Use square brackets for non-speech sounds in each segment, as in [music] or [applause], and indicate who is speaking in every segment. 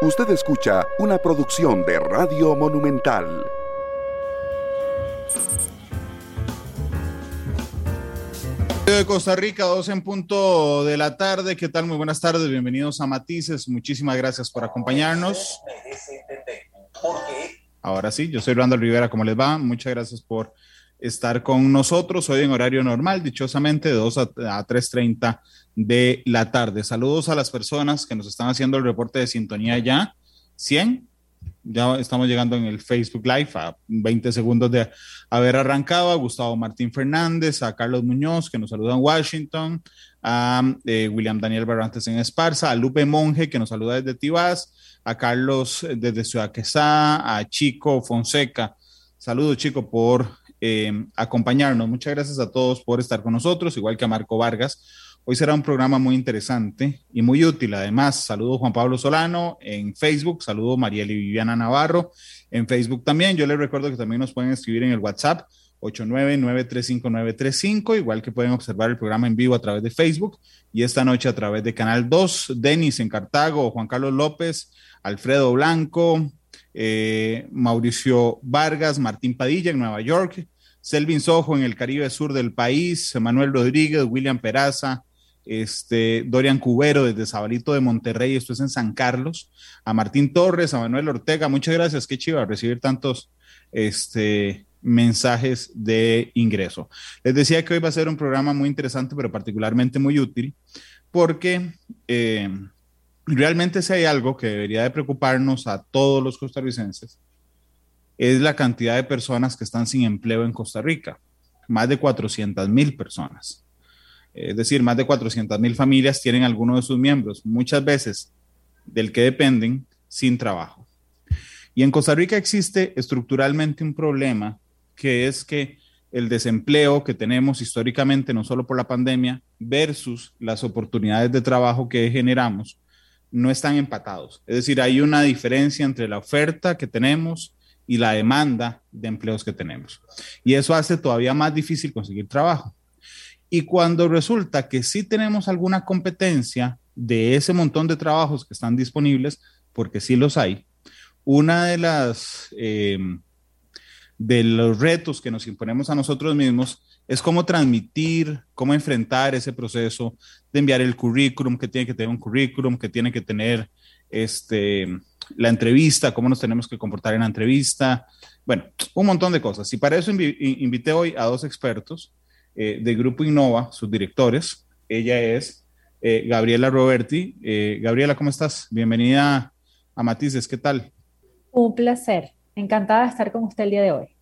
Speaker 1: Usted escucha una producción de Radio Monumental.
Speaker 2: de Costa Rica, 12 en punto de la tarde. ¿Qué tal? Muy buenas tardes, bienvenidos a Matices. Muchísimas gracias por acompañarnos. Ahora sí, yo soy Randall Rivera, ¿cómo les va? Muchas gracias por estar con nosotros hoy en horario normal, dichosamente de 2 a, 3.30 de la tarde. Saludos a las personas que nos están haciendo el reporte de sintonía ya. 100, ya estamos llegando en el Facebook Live a 20 segundos de haber arrancado. A Gustavo Martín Fernández, a Carlos Muñoz, que nos saluda en Washington, a eh, William Daniel Barrantes en Esparza, a Lupe Monge, que nos saluda desde Tibás, a Carlos eh, desde Ciudad Quesá, a Chico Fonseca. Saludos, Chico, por eh, acompañarnos. Muchas gracias a todos por estar con nosotros, igual que a Marco Vargas. Hoy será un programa muy interesante y muy útil. Además, saludo Juan Pablo Solano en Facebook, saludo Mariel y Viviana Navarro en Facebook también. Yo les recuerdo que también nos pueden escribir en el WhatsApp 899-35935, igual que pueden observar el programa en vivo a través de Facebook y esta noche a través de Canal 2, Denis en Cartago, Juan Carlos López, Alfredo Blanco, eh, Mauricio Vargas, Martín Padilla en Nueva York, Selvin Sojo en el Caribe Sur del país, Manuel Rodríguez, William Peraza, este, Dorian Cubero desde Sabalito de Monterrey, esto es en San Carlos, a Martín Torres, a Manuel Ortega, muchas gracias, qué chiva recibir tantos este, mensajes de ingreso. Les decía que hoy va a ser un programa muy interesante, pero particularmente muy útil, porque eh, realmente si hay algo que debería de preocuparnos a todos los costarricenses, es la cantidad de personas que están sin empleo en Costa Rica, más de 400 mil personas. Es decir, más de 400 mil familias tienen alguno de sus miembros, muchas veces del que dependen, sin trabajo. Y en Costa Rica existe estructuralmente un problema que es que el desempleo que tenemos históricamente, no solo por la pandemia, versus las oportunidades de trabajo que generamos, no están empatados. Es decir, hay una diferencia entre la oferta que tenemos y la demanda de empleos que tenemos. Y eso hace todavía más difícil conseguir trabajo. Y cuando resulta que sí tenemos alguna competencia de ese montón de trabajos que están disponibles, porque sí los hay, una de las eh, de los retos que nos imponemos a nosotros mismos es cómo transmitir, cómo enfrentar ese proceso de enviar el currículum, que tiene que tener un currículum, que tiene que tener este, la entrevista, cómo nos tenemos que comportar en la entrevista. Bueno, un montón de cosas. Y para eso invité hoy a dos expertos eh, del Grupo Innova, sus directores. Ella es eh, Gabriela Roberti. Eh, Gabriela, ¿cómo estás? Bienvenida a Matices, ¿qué tal?
Speaker 3: Un placer. Encantada de estar con usted el día de hoy.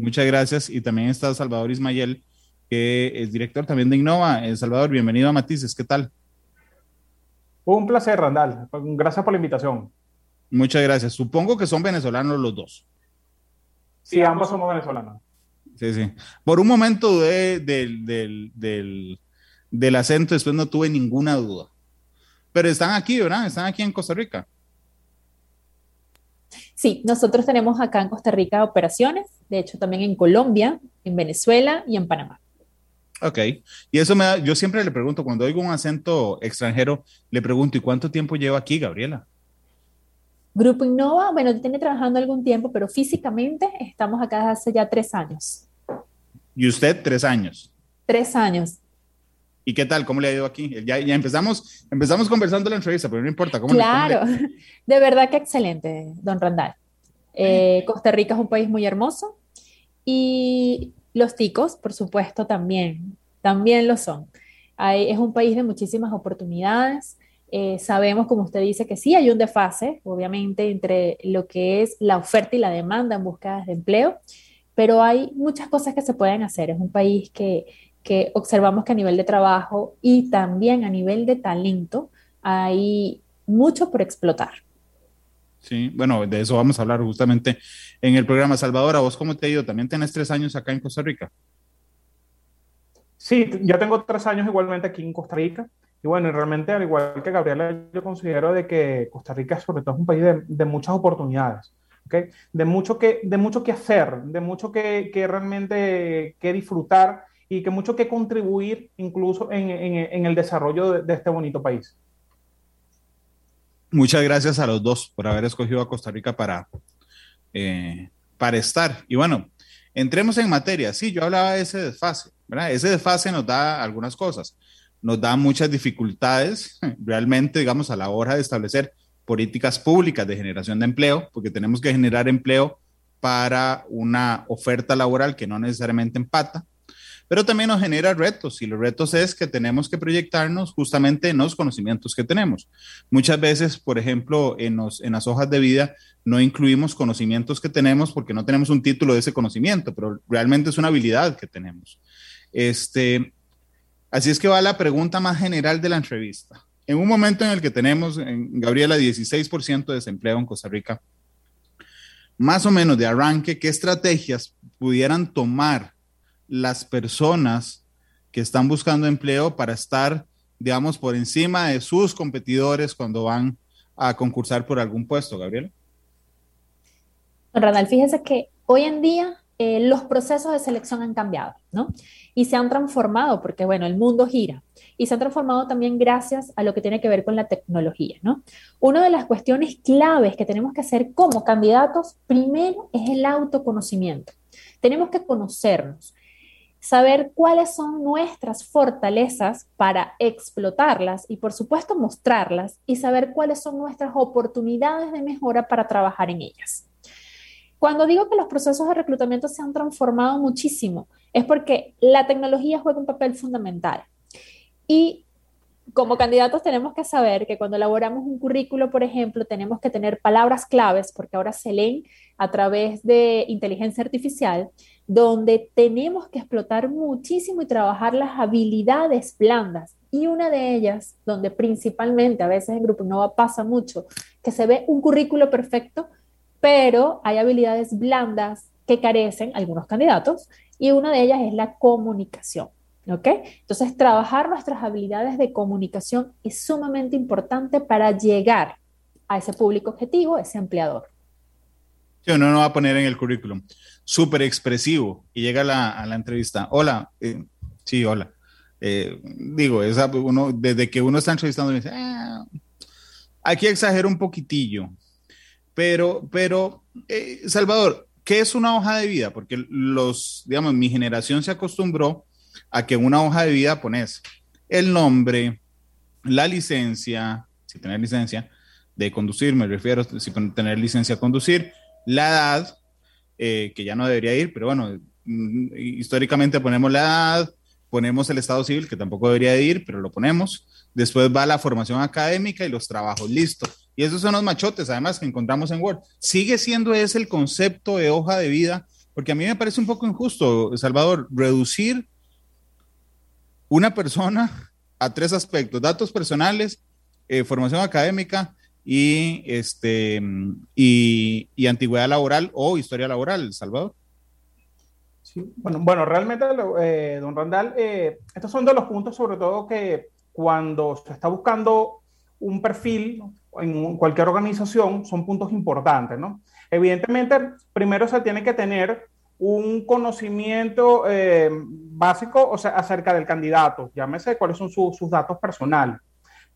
Speaker 2: Muchas gracias. Y también está Salvador Ismayel, que es director también de Innova. Eh, Salvador, bienvenido a Matices. ¿Qué tal?
Speaker 4: Un placer, Randall. Gracias por la invitación.
Speaker 2: Muchas gracias. Supongo que son venezolanos los dos.
Speaker 4: Sí, ambos somos venezolanos.
Speaker 2: Sí, sí. Por un momento dudé del, del acento, después no tuve ninguna duda. Pero están aquí, ¿verdad? Están aquí en Costa Rica.
Speaker 3: Sí, nosotros tenemos acá en Costa Rica operaciones, de hecho también en Colombia, en Venezuela y en Panamá.
Speaker 2: Ok, y eso me da, yo siempre le pregunto, cuando oigo un acento extranjero, le pregunto, ¿y cuánto tiempo lleva aquí, Gabriela?
Speaker 3: Grupo Innova, bueno, tiene trabajando algún tiempo, pero físicamente estamos acá desde hace ya tres años.
Speaker 2: ¿Y usted tres años?
Speaker 3: Tres años.
Speaker 2: ¿Y qué tal? ¿Cómo le ha ido aquí? Ya, ya empezamos, empezamos conversando la entrevista, pero no importa. ¿cómo
Speaker 3: claro, [laughs] de verdad que excelente, don Randall. Eh, Costa Rica es un país muy hermoso y los ticos, por supuesto, también, también lo son. es un país de muchísimas oportunidades. Eh, sabemos, como usted dice, que sí hay un desfase, obviamente, entre lo que es la oferta y la demanda en busca de empleo, pero hay muchas cosas que se pueden hacer. Es un país que que observamos que a nivel de trabajo y también a nivel de talento hay mucho por explotar.
Speaker 2: Sí, bueno, de eso vamos a hablar justamente en el programa. Salvador, ¿a vos cómo te ha ido? ¿También tenés tres años acá en Costa Rica?
Speaker 4: Sí, ya tengo tres años igualmente aquí en Costa Rica. Y bueno, realmente, al igual que Gabriela, yo considero de que Costa Rica sobre todo es un país de, muchas oportunidades, ¿okay? de, mucho que, de mucho que hacer, de mucho que, realmente que disfrutar y que mucho que contribuir incluso en, en, el desarrollo de, este bonito país.
Speaker 2: Muchas gracias a los dos por haber escogido a Costa Rica para, eh, para estar. Y bueno, entremos en materia. Sí, yo hablaba de ese desfase, ¿verdad? Ese desfase nos da algunas cosas. Nos da muchas dificultades [laughs] realmente, digamos, a la hora de establecer políticas públicas de generación de empleo, porque tenemos que generar empleo para una oferta laboral que no necesariamente empata pero también nos genera retos y los retos es que tenemos que proyectarnos justamente en los conocimientos que tenemos. Muchas veces, por ejemplo, en, en las hojas de vida no incluimos conocimientos que tenemos porque no tenemos un título de ese conocimiento, pero realmente es una habilidad que tenemos. Este, así es que va la pregunta más general de la entrevista. En un momento en el que tenemos, en Gabriela, 16% de desempleo en Costa Rica, más o menos de arranque, ¿qué estrategias pudieran tomar las personas que están buscando empleo para estar, digamos, por encima de sus competidores cuando van a concursar por algún puesto, Gabriel?
Speaker 3: Ronald, fíjese que hoy en día eh, los procesos de selección han cambiado, ¿no? Y se han transformado porque, bueno, el mundo gira y se han transformado también gracias a lo que tiene que ver con la tecnología, ¿no? Una de las cuestiones claves que tenemos que hacer como candidatos, primero, es el autoconocimiento. Tenemos que conocernos, saber cuáles son nuestras fortalezas para explotarlas y por supuesto mostrarlas y saber cuáles son nuestras oportunidades de mejora para trabajar en ellas. Cuando digo que los procesos de reclutamiento se han transformado muchísimo, es porque la tecnología juega un papel fundamental. Y como candidatos tenemos que saber que cuando elaboramos un currículo, por ejemplo, tenemos que tener palabras claves, porque ahora se leen a través de inteligencia artificial, donde tenemos que explotar muchísimo y trabajar las habilidades blandas. Y una de ellas, donde principalmente a veces en Grupo Nova pasa mucho, que se ve un currículo perfecto, pero hay habilidades blandas que carecen algunos candidatos, y una de ellas es la comunicación. ¿Ok? Entonces, trabajar nuestras habilidades de comunicación es sumamente importante para llegar a ese público objetivo, ese empleador.
Speaker 2: Uno no va a poner en el currículum súper expresivo y llega a la, entrevista. Hola, eh, sí, hola. Eh, digo, esa, uno, desde que uno está entrevistando, dice, ah, aquí exagero un poquitillo. Pero, pero, eh, Salvador, ¿qué es una hoja de vida? Porque los, digamos, mi generación se acostumbró a que una hoja de vida pones el nombre, la licencia, si tener licencia de conducir, me refiero, si tener licencia a conducir, la edad, eh, que ya no debería ir, pero bueno, mm, históricamente ponemos la edad, ponemos el estado civil, que tampoco debería ir, pero lo ponemos. Después va la formación académica y los trabajos, listo. Y esos son los machotes, además, que encontramos en Word. Sigue siendo ese el concepto de hoja de vida, porque a mí me parece un poco injusto, Salvador, reducir una persona a tres aspectos, datos personales, eh, formación académica y, este, y, antigüedad laboral o historia laboral, Salvador.
Speaker 4: Bueno, bueno realmente, eh, don Randall, eh, estos son de los puntos sobre todo que cuando se está buscando un perfil en cualquier organización son puntos importantes, ¿no? Evidentemente, primero se tiene que tener un conocimiento eh, básico o sea, acerca del candidato, llámese cuáles son sus datos personales.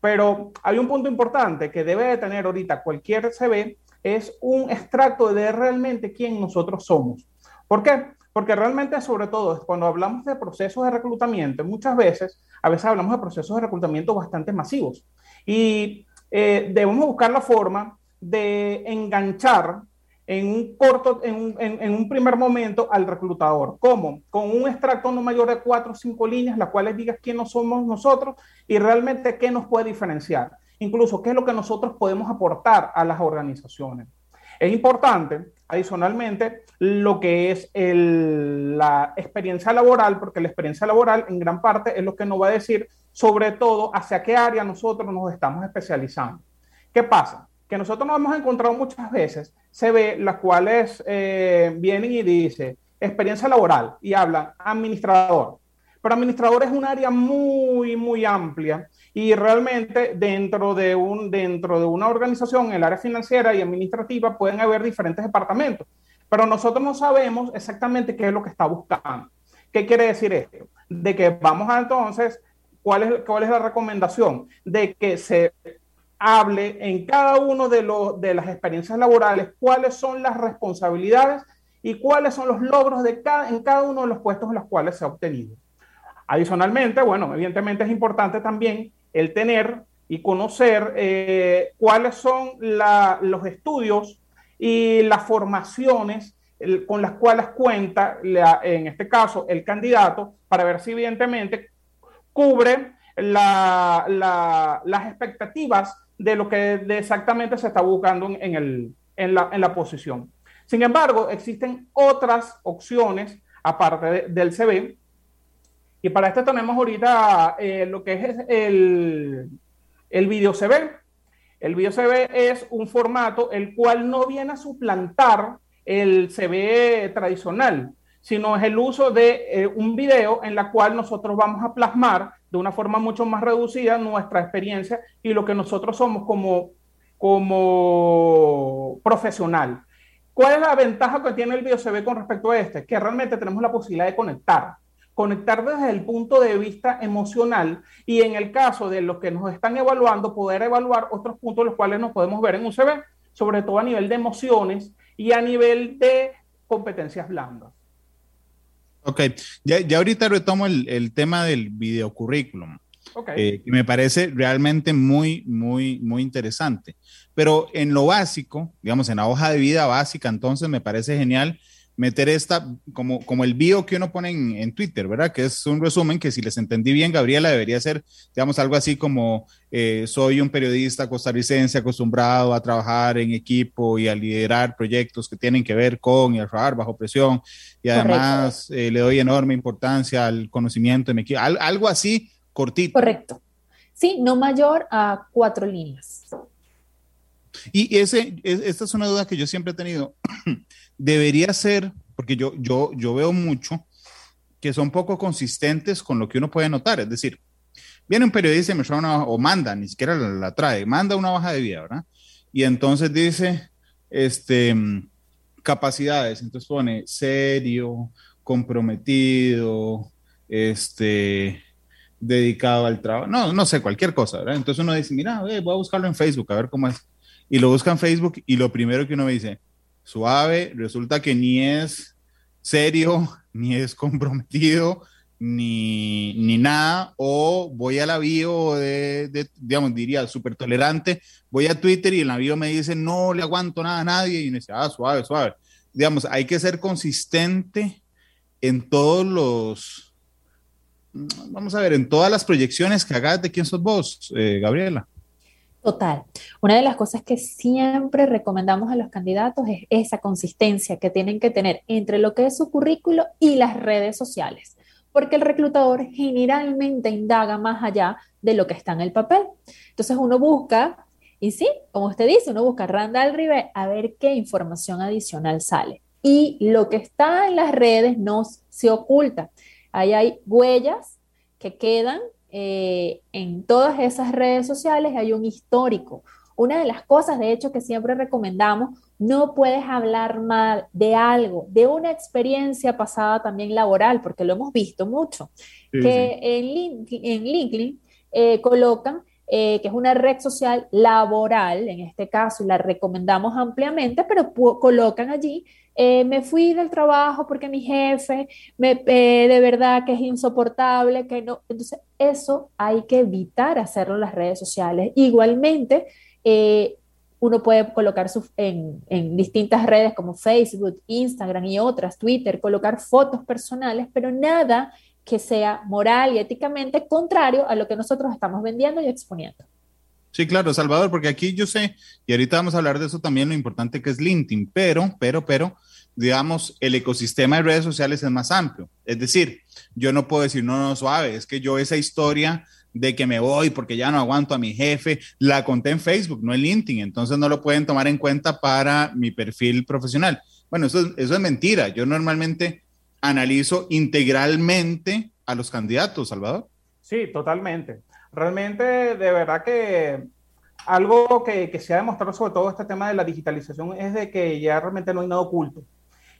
Speaker 4: Pero hay un punto importante que debe de tener ahorita cualquier CV, es un extracto de realmente quién nosotros somos. ¿Por qué? Porque realmente, sobre todo, cuando hablamos de procesos de reclutamiento, muchas veces, a veces hablamos de procesos de reclutamiento bastante masivos. Y eh, debemos buscar la forma de enganchar en un corto, en, en, un primer momento al reclutador. ¿Cómo? Con un extracto no mayor de cuatro o cinco líneas, las cuales digas quién no somos nosotros y realmente qué nos puede diferenciar. Incluso qué es lo que nosotros podemos aportar a las organizaciones. Es importante, adicionalmente, lo que es el, la experiencia laboral, porque la experiencia laboral en gran parte es lo que nos va a decir sobre todo hacia qué área nosotros nos estamos especializando. ¿Qué pasa? Que nosotros nos hemos encontrado muchas veces se ve las cuales eh, vienen y dicen experiencia laboral y hablan administrador. Pero administrador es un área muy, muy amplia y realmente dentro de, un, dentro de una organización, el área financiera y administrativa, pueden haber diferentes departamentos. Pero nosotros no sabemos exactamente qué es lo que está buscando. ¿Qué quiere decir esto? De que vamos a entonces, ¿cuál es, cuál es la recomendación? De que se hable en cada uno de, los, de las experiencias laborales cuáles son las responsabilidades y cuáles son los logros de cada, en cada uno de los puestos en los cuales se ha obtenido. Adicionalmente, bueno, evidentemente es importante también el tener y conocer eh, cuáles son los estudios y las formaciones con las cuales cuenta, en este caso, el candidato, para ver si evidentemente cubre las expectativas de lo que exactamente se está buscando en, la, posición. Sin embargo, existen otras opciones aparte del CV. Y para esto tenemos ahorita eh, lo que es el, el video CV. El video CV es un formato el cual no viene a suplantar el CV tradicional, sino es el uso de eh, un video en la cual nosotros vamos a plasmar de una forma mucho más reducida nuestra experiencia y lo que nosotros somos como, como profesional. ¿Cuál es la ventaja que tiene el CV con respecto a este? Que realmente tenemos la posibilidad de conectar conectar desde el punto de vista emocional y en el caso de los que nos están evaluando, poder evaluar otros puntos los cuales nos podemos ver en un CV, sobre todo a nivel de emociones y a nivel de competencias blandas.
Speaker 2: Ok, ya, ya ahorita retomo el, el tema del videocurrículum. Okay. Eh, me parece realmente muy, muy, muy interesante. Pero en lo básico, digamos, en la hoja de vida básica, entonces me parece genial meter esta, como, como el bio que uno pone en, Twitter, ¿verdad? Que es un resumen que si les entendí bien, Gabriela, debería ser, digamos, algo así como, eh, soy un periodista costarricense acostumbrado a trabajar en equipo y a liderar proyectos que tienen que ver con y a trabajar bajo presión y además eh, le doy enorme importancia al conocimiento de mi equipo, algo así cortito.
Speaker 3: Correcto. Sí, no mayor a cuatro líneas.
Speaker 2: Y ese, esta es una duda que yo siempre he tenido. [clears throat] debería ser, porque yo, yo, yo veo mucho que son poco consistentes con lo que uno puede notar. Es decir, viene un periodista y me trae una, o manda, ni siquiera la, trae, manda una baja de vida, ¿verdad? Y entonces dice, este, capacidades, entonces pone serio, comprometido, este, dedicado al trabajo, no, no sé, cualquier cosa, ¿verdad? Entonces uno dice, mira, voy a buscarlo en Facebook, a ver cómo es. Y lo busca en Facebook y lo primero que uno me dice, suave, resulta que ni es serio, [laughs] ni es comprometido, ni, ni nada, o voy a la bio de, digamos, diría, súper tolerante, voy a Twitter y en la bio me dice, no le aguanto nada a nadie, y me dice, ah, suave, suave. Digamos, hay que ser consistente en todos los, vamos a ver, en todas las proyecciones que hagas de quién sos vos, eh, Gabriela.
Speaker 3: Total. Una de las cosas que siempre recomendamos a los candidatos es esa consistencia que tienen que tener entre lo que es su currículo y las redes sociales, porque el reclutador generalmente indaga más allá de lo que está en el papel. Entonces uno busca, y sí, como usted dice, uno busca Randall River a ver qué información adicional sale. Y lo que está en las redes no se oculta. Ahí hay huellas que quedan eh, en todas esas redes sociales hay un histórico. Una de las cosas, de hecho, que siempre recomendamos, no puedes hablar mal de algo, de una experiencia pasada también laboral, porque lo hemos visto mucho, que En, en LinkedIn eh, colocan eh, que es una red social laboral, en este caso, la recomendamos ampliamente, pero colocan allí eh, me fui del trabajo porque mi jefe me, eh, de verdad que es insoportable, que no. Entonces, eso hay que evitar hacerlo en las redes sociales. Igualmente, uno puede colocar en, en, distintas redes como Facebook, Instagram y otras, Twitter, colocar fotos personales, pero nada que sea moral y éticamente contrario a lo que nosotros estamos vendiendo y exponiendo.
Speaker 2: Sí, claro, Salvador, porque aquí yo sé, y ahorita vamos a hablar de eso también, lo importante que es LinkedIn, pero, pero, pero, digamos, el ecosistema de redes sociales es más amplio. Es decir, yo no puedo decir, no, no, suave, es que yo esa historia de que me voy porque ya no aguanto a mi jefe, la conté en Facebook, no en LinkedIn, entonces no lo pueden tomar en cuenta para mi perfil profesional. Bueno, eso, eso es mentira. Yo normalmente analizo integralmente a los candidatos, Salvador.
Speaker 4: Sí, totalmente. Realmente, de verdad que algo que, que se ha demostrado sobre todo este tema de la digitalización es de que ya realmente no hay nada oculto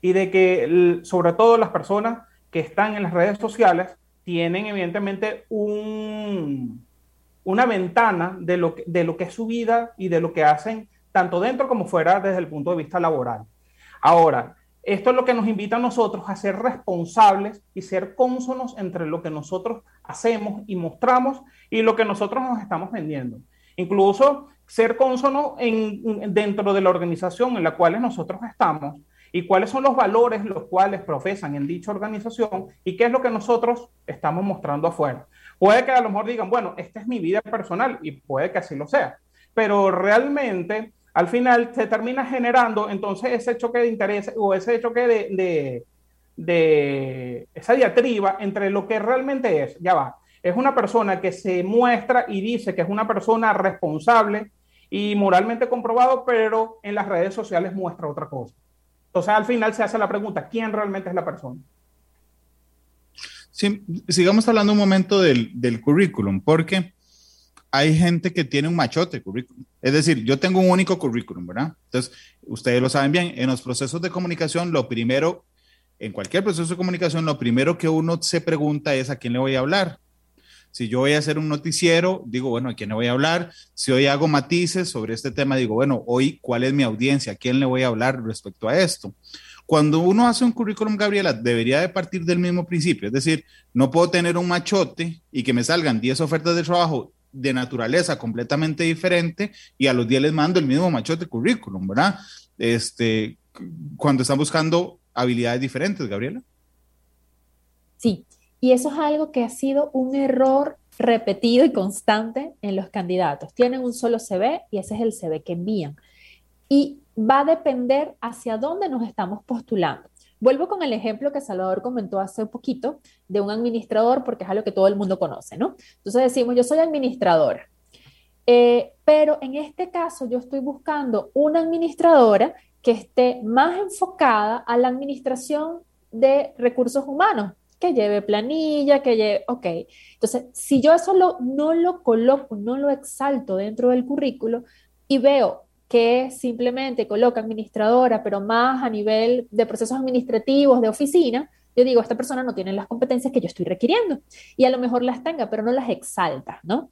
Speaker 4: y de que sobre todo las personas que están en las redes sociales tienen evidentemente un, una ventana de lo, que, de lo que es su vida y de lo que hacen tanto dentro como fuera desde el punto de vista laboral. Ahora, esto es lo que nos invita a nosotros a ser responsables y ser cónsonos entre lo que nosotros hacemos y mostramos y lo que nosotros nos estamos vendiendo. Incluso ser cónsono en, dentro de la organización en la cual nosotros estamos y cuáles son los valores los cuales profesan en dicha organización y qué es lo que nosotros estamos mostrando afuera. Puede que a lo mejor digan, bueno, esta es mi vida personal y puede que así lo sea, pero realmente al final se termina generando entonces ese choque de interés o ese choque de, de, de esa diatriba entre lo que realmente es, ya va, es una persona que se muestra y dice que es una persona responsable y moralmente comprobado, pero en las redes sociales muestra otra cosa. Entonces al final se hace la pregunta, ¿quién realmente es la persona?
Speaker 2: Sí, sigamos hablando un momento del, del currículum, porque hay gente que tiene un machote currículum. Es decir, yo tengo un único currículum, ¿verdad? Entonces, ustedes lo saben bien, en los procesos de comunicación, lo primero, en cualquier proceso de comunicación, lo primero que uno se pregunta es a quién le voy a hablar. Si yo voy a hacer un noticiero, digo, bueno, ¿a quién le voy a hablar? Si hoy hago matices sobre este tema, digo, bueno, hoy, ¿cuál es mi audiencia? ¿A quién le voy a hablar respecto a esto? Cuando uno hace un currículum, Gabriela, debería de partir del mismo principio. Es decir, no puedo tener un machote y que me salgan 10 ofertas de trabajo de naturaleza completamente diferente y a los 10 les mando el mismo machote currículum, ¿verdad? Este, cuando están buscando habilidades diferentes, Gabriela.
Speaker 3: Sí, y eso es algo que ha sido un error repetido y constante en los candidatos. Tienen un solo CV y ese es el CV que envían. Y va a depender hacia dónde nos estamos postulando. Vuelvo con el ejemplo que Salvador comentó hace poquito de un administrador, porque es algo que todo el mundo conoce, ¿no? Entonces decimos, yo soy administradora, eh, pero en este caso yo estoy buscando una administradora que esté más enfocada a la administración de recursos humanos, que lleve planilla, que lleve, ok. Entonces, si yo eso no lo coloco, no lo exalto dentro del currículo y veo que simplemente coloca administradora, pero más a nivel de procesos administrativos, de oficina, yo digo, esta persona no tiene las competencias que yo estoy requiriendo y a lo mejor las tenga, pero no las exalta, ¿no?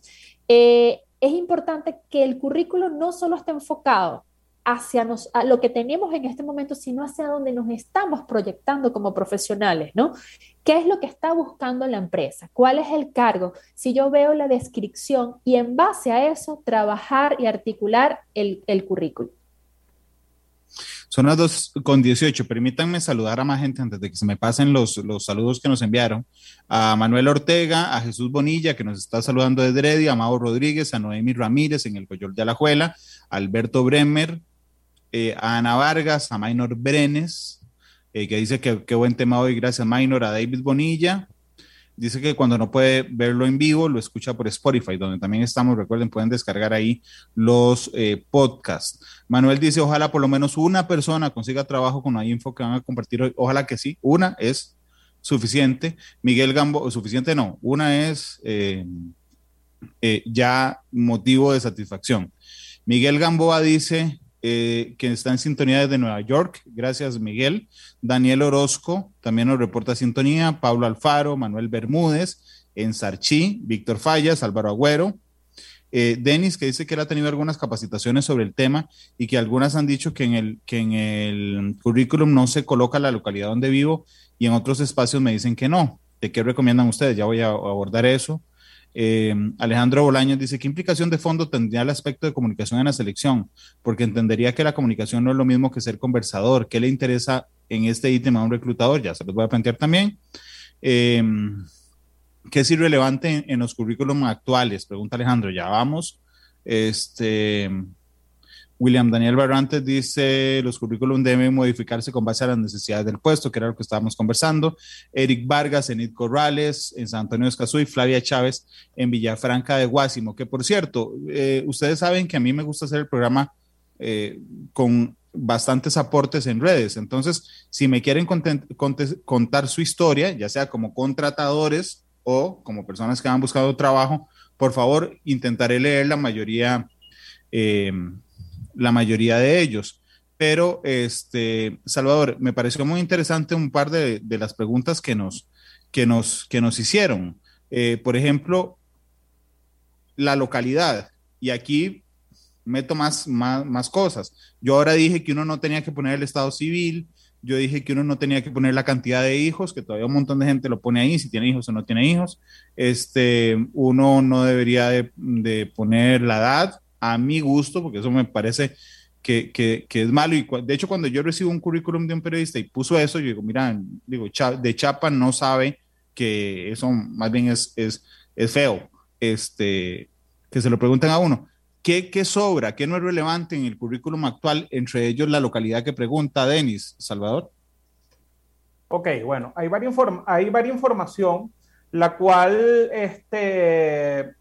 Speaker 3: Eh, es importante que el currículo no solo esté enfocado hacia nos, a lo que tenemos en este momento, sino hacia donde nos estamos proyectando como profesionales, ¿no? ¿Qué es lo que está buscando la empresa? ¿Cuál es el cargo? Si yo veo la descripción y en base a eso trabajar y articular el, el currículum.
Speaker 2: Son las 2 con 18. Permítanme saludar a más gente antes de que se me pasen los, los saludos que nos enviaron. A Manuel Ortega, a Jesús Bonilla, que nos está saludando desde Heredia, a Mauro Rodríguez, a Noemi Ramírez en el Coyol de Alajuela, a Alberto Bremer, eh, Ana Vargas, a Maynor Brenes, eh, que dice que qué buen tema hoy, gracias Maynor, a David Bonilla. Dice que cuando no puede verlo en vivo, lo escucha por Spotify, donde también estamos. Recuerden, pueden descargar ahí los eh, podcasts. Manuel dice, ojalá por lo menos una persona consiga trabajo con la info que van a compartir hoy. Ojalá que sí, una es suficiente. Miguel Gambo, suficiente no, una es ya motivo de satisfacción. Miguel Gamboa dice, eh, que está en sintonía desde Nueva York. Gracias, Miguel. Daniel Orozco también nos reporta sintonía. Pablo Alfaro, Manuel Bermúdez, en Sarchi, Víctor Fallas, Álvaro Agüero. Eh, Denis, que dice que él ha tenido algunas capacitaciones sobre el tema y que algunas han dicho que en, el, que en el currículum no se coloca la localidad donde vivo y en otros espacios me dicen que no. ¿De qué recomiendan ustedes? Ya voy a abordar eso. Eh, Alejandro Bolaños dice, ¿qué implicación de fondo tendría el aspecto de comunicación en la selección? Porque entendería que la comunicación no es lo mismo que ser conversador. ¿Qué le interesa en este ítem a un reclutador? Ya se los voy a plantear también. Eh, ¿Qué es irrelevante en, los currículums actuales? Pregunta Alejandro, ya vamos. Este, William Daniel Barrantes dice, los currículum deben modificarse con base a las necesidades del puesto, que era lo que estábamos conversando. Eric Vargas, Enid Corrales, en San Antonio de Escazú y Flavia Chávez en Villafranca de Guásimo, que por cierto, eh, ustedes saben que a mí me gusta hacer el programa eh, con bastantes aportes en redes. Entonces, si me quieren contar su historia, ya sea como contratadores o como personas que han buscado trabajo, por favor, intentaré leer la mayoría. Eh, la mayoría de ellos. Pero, este, Salvador, me pareció muy interesante un par de, las preguntas que nos, que nos, que nos hicieron. Eh, por ejemplo, la localidad. Y aquí meto más, más, más cosas. Yo ahora dije que uno no tenía que poner el estado civil, yo dije que uno no tenía que poner la cantidad de hijos, que todavía un montón de gente lo pone ahí, si tiene hijos o no tiene hijos. Este, uno no debería de, de poner la edad a mi gusto, porque eso me parece que, que, es malo. Y de hecho, cuando yo recibo un currículum de un periodista y puso eso, yo digo, mira, digo, de Chapa no sabe que eso más bien es, es, es feo. Este, que se lo pregunten a uno. ¿Qué, ¿Qué, sobra? ¿Qué no es relevante en el currículum actual? Entre ellos la localidad que pregunta Denis, Salvador.
Speaker 4: Ok, bueno, hay varias, hay varias información, la cual, este,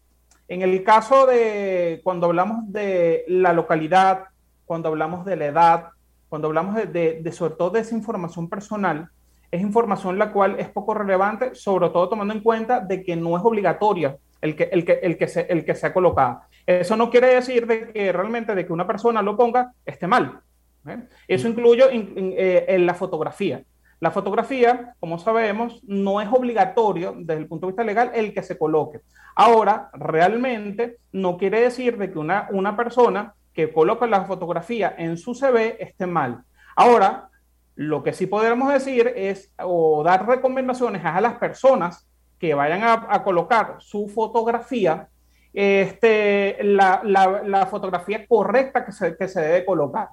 Speaker 4: en el caso de cuando hablamos de la localidad, cuando hablamos de la edad, cuando hablamos de, de, de sobre todo de esa información personal, es información la cual es poco relevante, sobre todo tomando en cuenta de que no es obligatoria el que, el que, el que, se, el que sea colocado. Eso no quiere decir de que realmente de que una persona lo ponga esté mal. ¿eh? Eso incluye en, en, eh, en, la fotografía. La fotografía, como sabemos, no es obligatorio desde el punto de vista legal el que se coloque. Ahora, realmente no quiere decir de que una, una persona que coloca la fotografía en su CV esté mal. Ahora, lo que sí podemos decir es o dar recomendaciones a las personas que vayan a, a colocar su fotografía, este, la, la, la, fotografía correcta que se, que se debe colocar.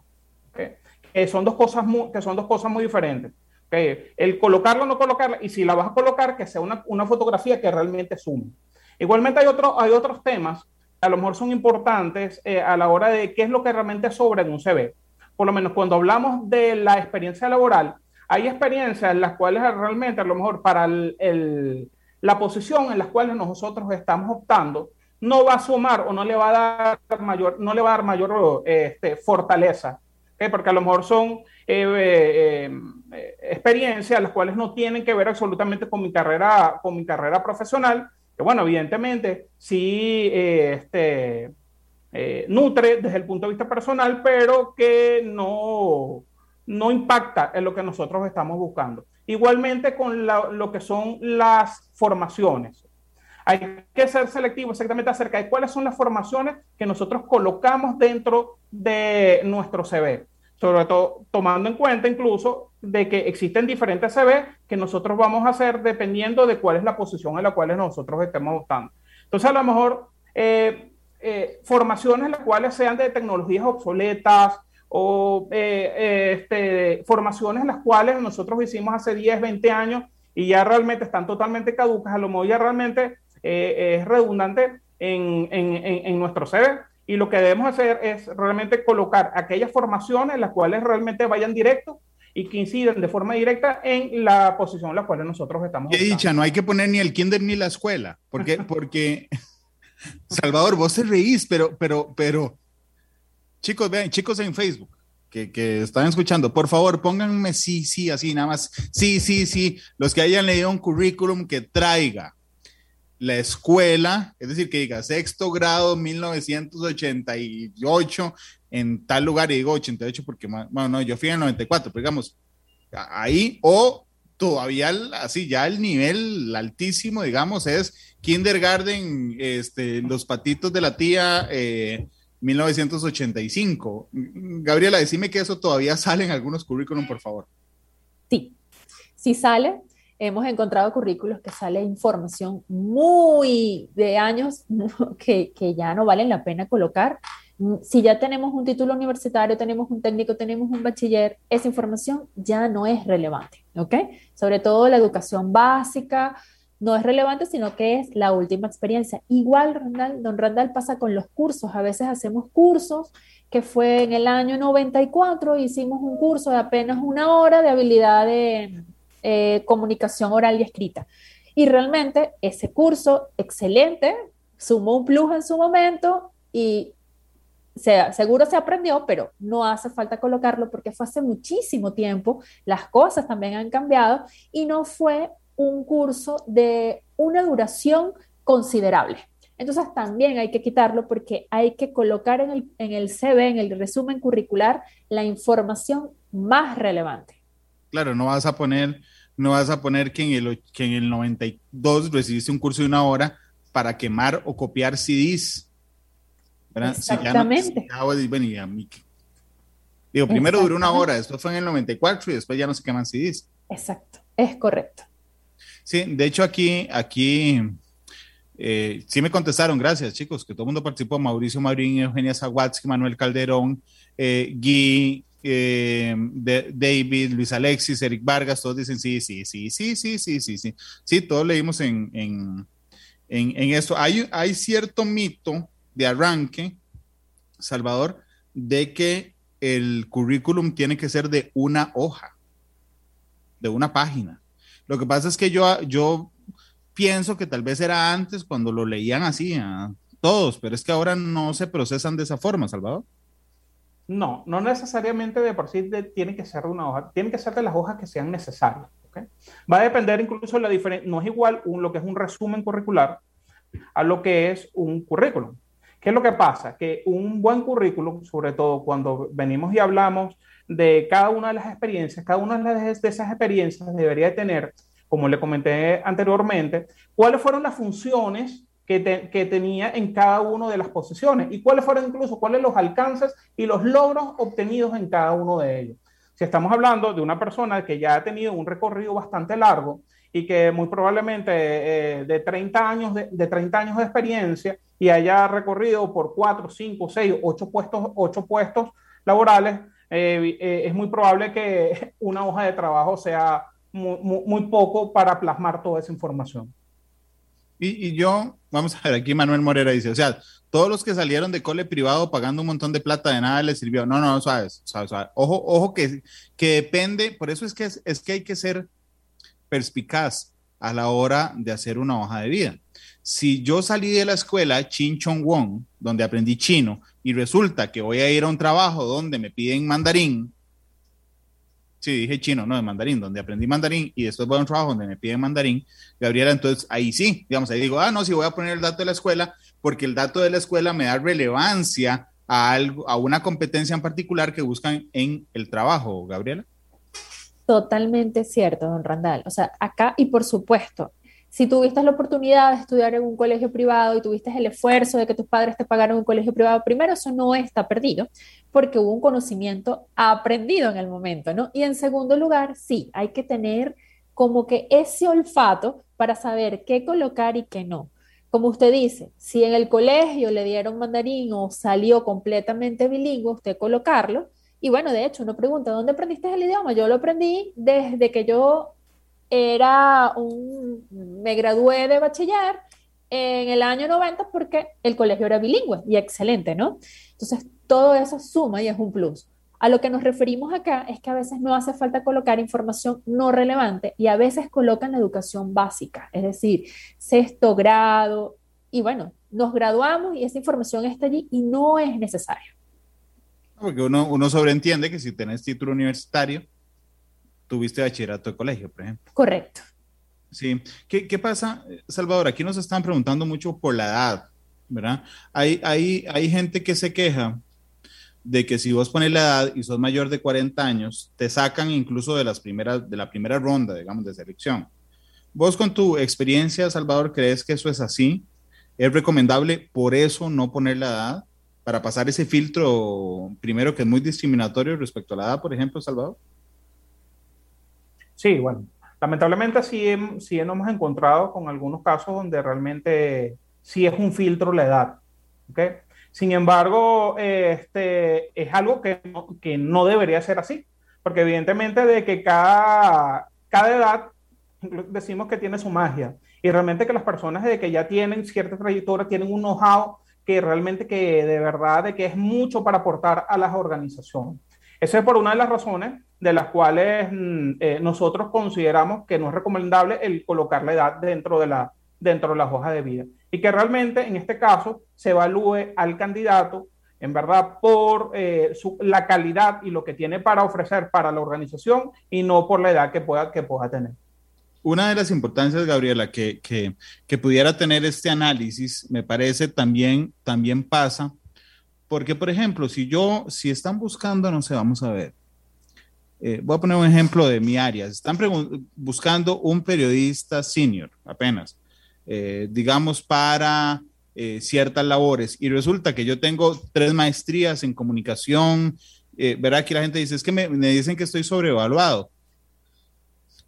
Speaker 4: ¿okay? Que, son dos cosas muy, que son dos cosas muy diferentes. ¿Okay? El colocarlo o no colocarla, y si la vas a colocar, que sea una, una fotografía que realmente sume. Igualmente hay, otro, hay otros temas que a lo mejor son importantes eh, a la hora de qué es lo que realmente sobra en un CV. Por lo menos cuando hablamos de la experiencia laboral, hay experiencias en las cuales realmente a lo mejor para el, el la posición en la cual nosotros estamos optando no va a sumar o no le va a dar mayor, no le va a dar mayor este, fortaleza, porque a lo mejor son eh, eh, experiencias las cuales no tienen que ver absolutamente con mi carrera, con mi carrera profesional, que bueno, evidentemente sí eh, este, nutre desde el punto de vista personal, pero que no, no impacta en lo que nosotros estamos buscando. Igualmente con lo que son las formaciones. Hay que ser selectivo exactamente acerca de cuáles son las formaciones que nosotros colocamos dentro de nuestro CV. Sobre todo tomando en cuenta incluso de que existen diferentes CV que nosotros vamos a hacer dependiendo de cuál es la posición en la cual nosotros estemos optando. Entonces, a lo mejor eh, eh, formaciones las cuales sean de tecnologías obsoletas, o eh, este, formaciones las cuales nosotros hicimos hace 10, 20 años y ya realmente están totalmente caducas, a lo mejor ya realmente es redundante en, en, en, nuestro CV. Y lo que debemos hacer es realmente colocar aquellas formaciones las cuales realmente vayan directo y que inciden de forma directa en la posición en la cual nosotros estamos.
Speaker 2: Qué dicha, no hay que poner ni el kinder ni la escuela, porque, [laughs] porque Salvador, vos te reís, pero, pero, pero Chicos, vean, chicos en Facebook que, que, están escuchando, por favor, pónganme sí, sí, así, nada más. Sí, sí, sí. Los que hayan leído un currículum que traiga la escuela, es decir, que diga sexto grado 1988 en tal lugar, y digo 88 porque, bueno, no, yo fui en el 94, pero digamos, ahí, o todavía así, ya el nivel altísimo, digamos, es kindergarten, este, los patitos de la tía, eh, 1985. Gabriela, decime que eso todavía sale en algunos currículum, por favor.
Speaker 3: Sí, sí sale. Hemos encontrado currículos que sale información muy de años [laughs] que, que ya no valen la pena colocar. Si ya tenemos un título universitario, tenemos un técnico, tenemos un bachiller, esa información ya no es relevante, ¿ok? Sobre todo la educación básica, no es relevante, sino que es la última experiencia. Igual, Randall, don Randall pasa con los cursos. A veces hacemos cursos que fue en el año 94, hicimos un curso de apenas una hora de habilidad de eh, comunicación oral y escrita. Y realmente ese curso, excelente, sumó un plus en su momento y se, seguro se aprendió, pero no hace falta colocarlo porque fue hace muchísimo tiempo, las cosas también han cambiado y no fue un curso de una duración considerable. Entonces también hay que quitarlo porque hay que colocar en el, en el CV, en el resumen curricular, la información más relevante.
Speaker 2: Claro, no vas a poner, no vas a poner que en el, que en el 92 recibiste un curso de una hora para quemar o copiar CDs.
Speaker 3: Exactamente.
Speaker 2: digo, primero duró una hora, después fue en el 94 y después ya no se queman CDs.
Speaker 3: Exacto, es correcto.
Speaker 2: Sí, de hecho aquí, aquí eh, sí me contestaron, gracias chicos, que todo el mundo participó, Mauricio Maurín, Eugenia Zawatsky, Manuel Calderón, eh, Guy, eh, David, Luis Alexis, Eric Vargas, todos dicen sí, sí, sí, sí, sí, sí, sí, sí. Sí, todos leímos en, en, en, en esto. Hay, hay cierto mito de arranque, Salvador, de que el currículum tiene que ser de una hoja, de una página. Lo que pasa es que yo, yo pienso que tal vez era antes cuando lo leían así a todos, pero es que ahora no se procesan de esa forma, Salvador.
Speaker 4: No, no necesariamente de por sí tiene que ser de una hoja, tiene que ser de las hojas que sean necesarias. Va a depender incluso de la diferencia, no es igual lo que es un resumen curricular a lo que es un currículum. ¿Qué es lo que pasa? Que un buen currículum, sobre todo cuando venimos y hablamos de cada una de las experiencias, cada una de esas experiencias debería tener como le comenté anteriormente, cuáles fueron las funciones que, tenía en cada una de las posiciones y cuáles fueron incluso cuáles los alcances y los logros obtenidos en cada uno de ellos. Si estamos hablando de una persona que ya ha tenido un recorrido bastante largo y que muy probablemente eh, de, 30 años de, de, 30 años de experiencia y haya recorrido por 4, 5, 6, 8 puestos, 8 puestos laborales, eh, eh, es muy probable que [laughs] una hoja de trabajo sea muy, poco para plasmar toda esa información.
Speaker 2: Y, yo, vamos a ver, aquí Manuel Morera dice, o sea, todos los que salieron de cole privado pagando un montón de plata de nada les sirvió. No, no, sabes, sabes, Ojo, ojo que, que depende, por eso es que, es, que hay que ser perspicaz a la hora de hacer una hoja de vida. Si yo salí de la escuela Chin Chong Wong, donde aprendí chino, y resulta que voy a ir a un trabajo donde me piden mandarín, Sí, dije chino, no, de mandarín, donde aprendí mandarín y después voy a un trabajo donde me piden mandarín, Gabriela, entonces ahí sí, digamos, ahí digo, ah, no, sí voy a poner el dato de la escuela porque el dato de la escuela me da relevancia a, algo, a una competencia en particular que buscan en el trabajo, Gabriela.
Speaker 3: Totalmente cierto, don Randall. O sea, acá, y por supuesto, si tuviste la oportunidad de estudiar en un colegio privado y tuviste el esfuerzo de que tus padres te pagaron un colegio privado, primero eso no está perdido, porque hubo un conocimiento aprendido en el momento, ¿no? Y en segundo lugar, sí, hay que tener como que ese olfato para saber qué colocar y qué no. Como usted dice, si en el colegio le dieron mandarín o salió completamente bilingüe, usted colocarlo. Y bueno, de hecho, uno pregunta, ¿dónde aprendiste el idioma? Yo lo aprendí desde que yo era un, me gradué de bachiller en el año 90 porque el colegio era bilingüe y excelente, ¿no? Entonces, todo eso suma y es un plus. A lo que nos referimos acá es que a veces no hace falta colocar información no relevante y a veces colocan la educación básica, es decir, sexto grado, y bueno, nos graduamos y esa información está allí y no es necesario.
Speaker 2: Porque uno, uno sobreentiende que si tenés título universitario, tuviste bachillerato de colegio, por ejemplo.
Speaker 3: Correcto.
Speaker 2: Sí. ¿Qué, ¿Qué, pasa, Salvador? Aquí nos están preguntando mucho por la edad, ¿verdad? Hay, hay, hay gente que se queja de que si vos pones la edad y sos mayor de 40 años, te sacan incluso de, las primeras, de la primera ronda, digamos, de selección. Vos con tu experiencia, Salvador, ¿crees que eso es así? ¿Es recomendable por eso no poner la edad? Para pasar ese filtro, primero que es muy discriminatorio respecto a la edad, por ejemplo, Salvador.
Speaker 4: Sí, bueno, lamentablemente sí, sí hemos encontrado con algunos casos donde realmente sí es un filtro la edad. ¿okay? Sin embargo, este, es algo que no, que no debería ser así, porque evidentemente de que cada, cada edad decimos que tiene su magia y realmente que las personas de que ya tienen cierta trayectoria tienen un know-how que realmente que de verdad de que es mucho para aportar a las organizaciones. Esa es por una de las razones de las cuales mm, eh, nosotros consideramos que no es recomendable el colocar la edad dentro de, la, dentro de las hojas de vida. Y que realmente en este caso se evalúe al candidato, en verdad, por eh, la calidad y lo que tiene para ofrecer para la organización y no por la edad que pueda, que pueda tener.
Speaker 2: Una de las importancias, Gabriela, que, que, que pudiera tener este análisis, me parece también, también pasa porque, por ejemplo, si yo, si están buscando, no sé, vamos a ver. Eh, voy a poner un ejemplo de mi área. Están buscando un periodista senior, apenas. eh, digamos, para eh, ciertas labores. Y resulta que yo tengo tres maestrías en comunicación. Eh, verá que la gente dice, es que me, dicen que estoy sobrevaluado.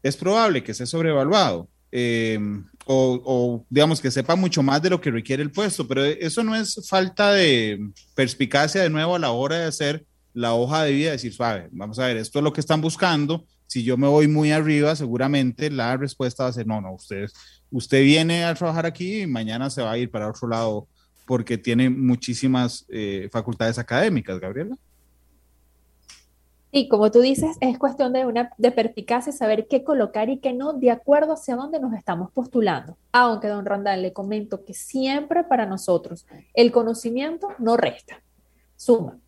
Speaker 2: Es probable que esté sobrevaluado. O, o, digamos que sepa mucho más de lo que requiere el puesto, pero eso no es falta de perspicacia de nuevo a la hora de hacer la hoja de vida, decir, suave, vamos a ver, esto es lo que están buscando, si yo me voy muy arriba, seguramente la respuesta va a ser, no, no, usted, usted viene a trabajar aquí y mañana se va a ir para otro lado porque tiene muchísimas eh, facultades académicas, Gabriela.
Speaker 3: Sí, como tú dices, es cuestión de, una, de perspicacia, saber qué colocar y qué no, de acuerdo hacia dónde nos estamos postulando. Aunque, don Randall, le comento que siempre para nosotros el conocimiento no resta, suma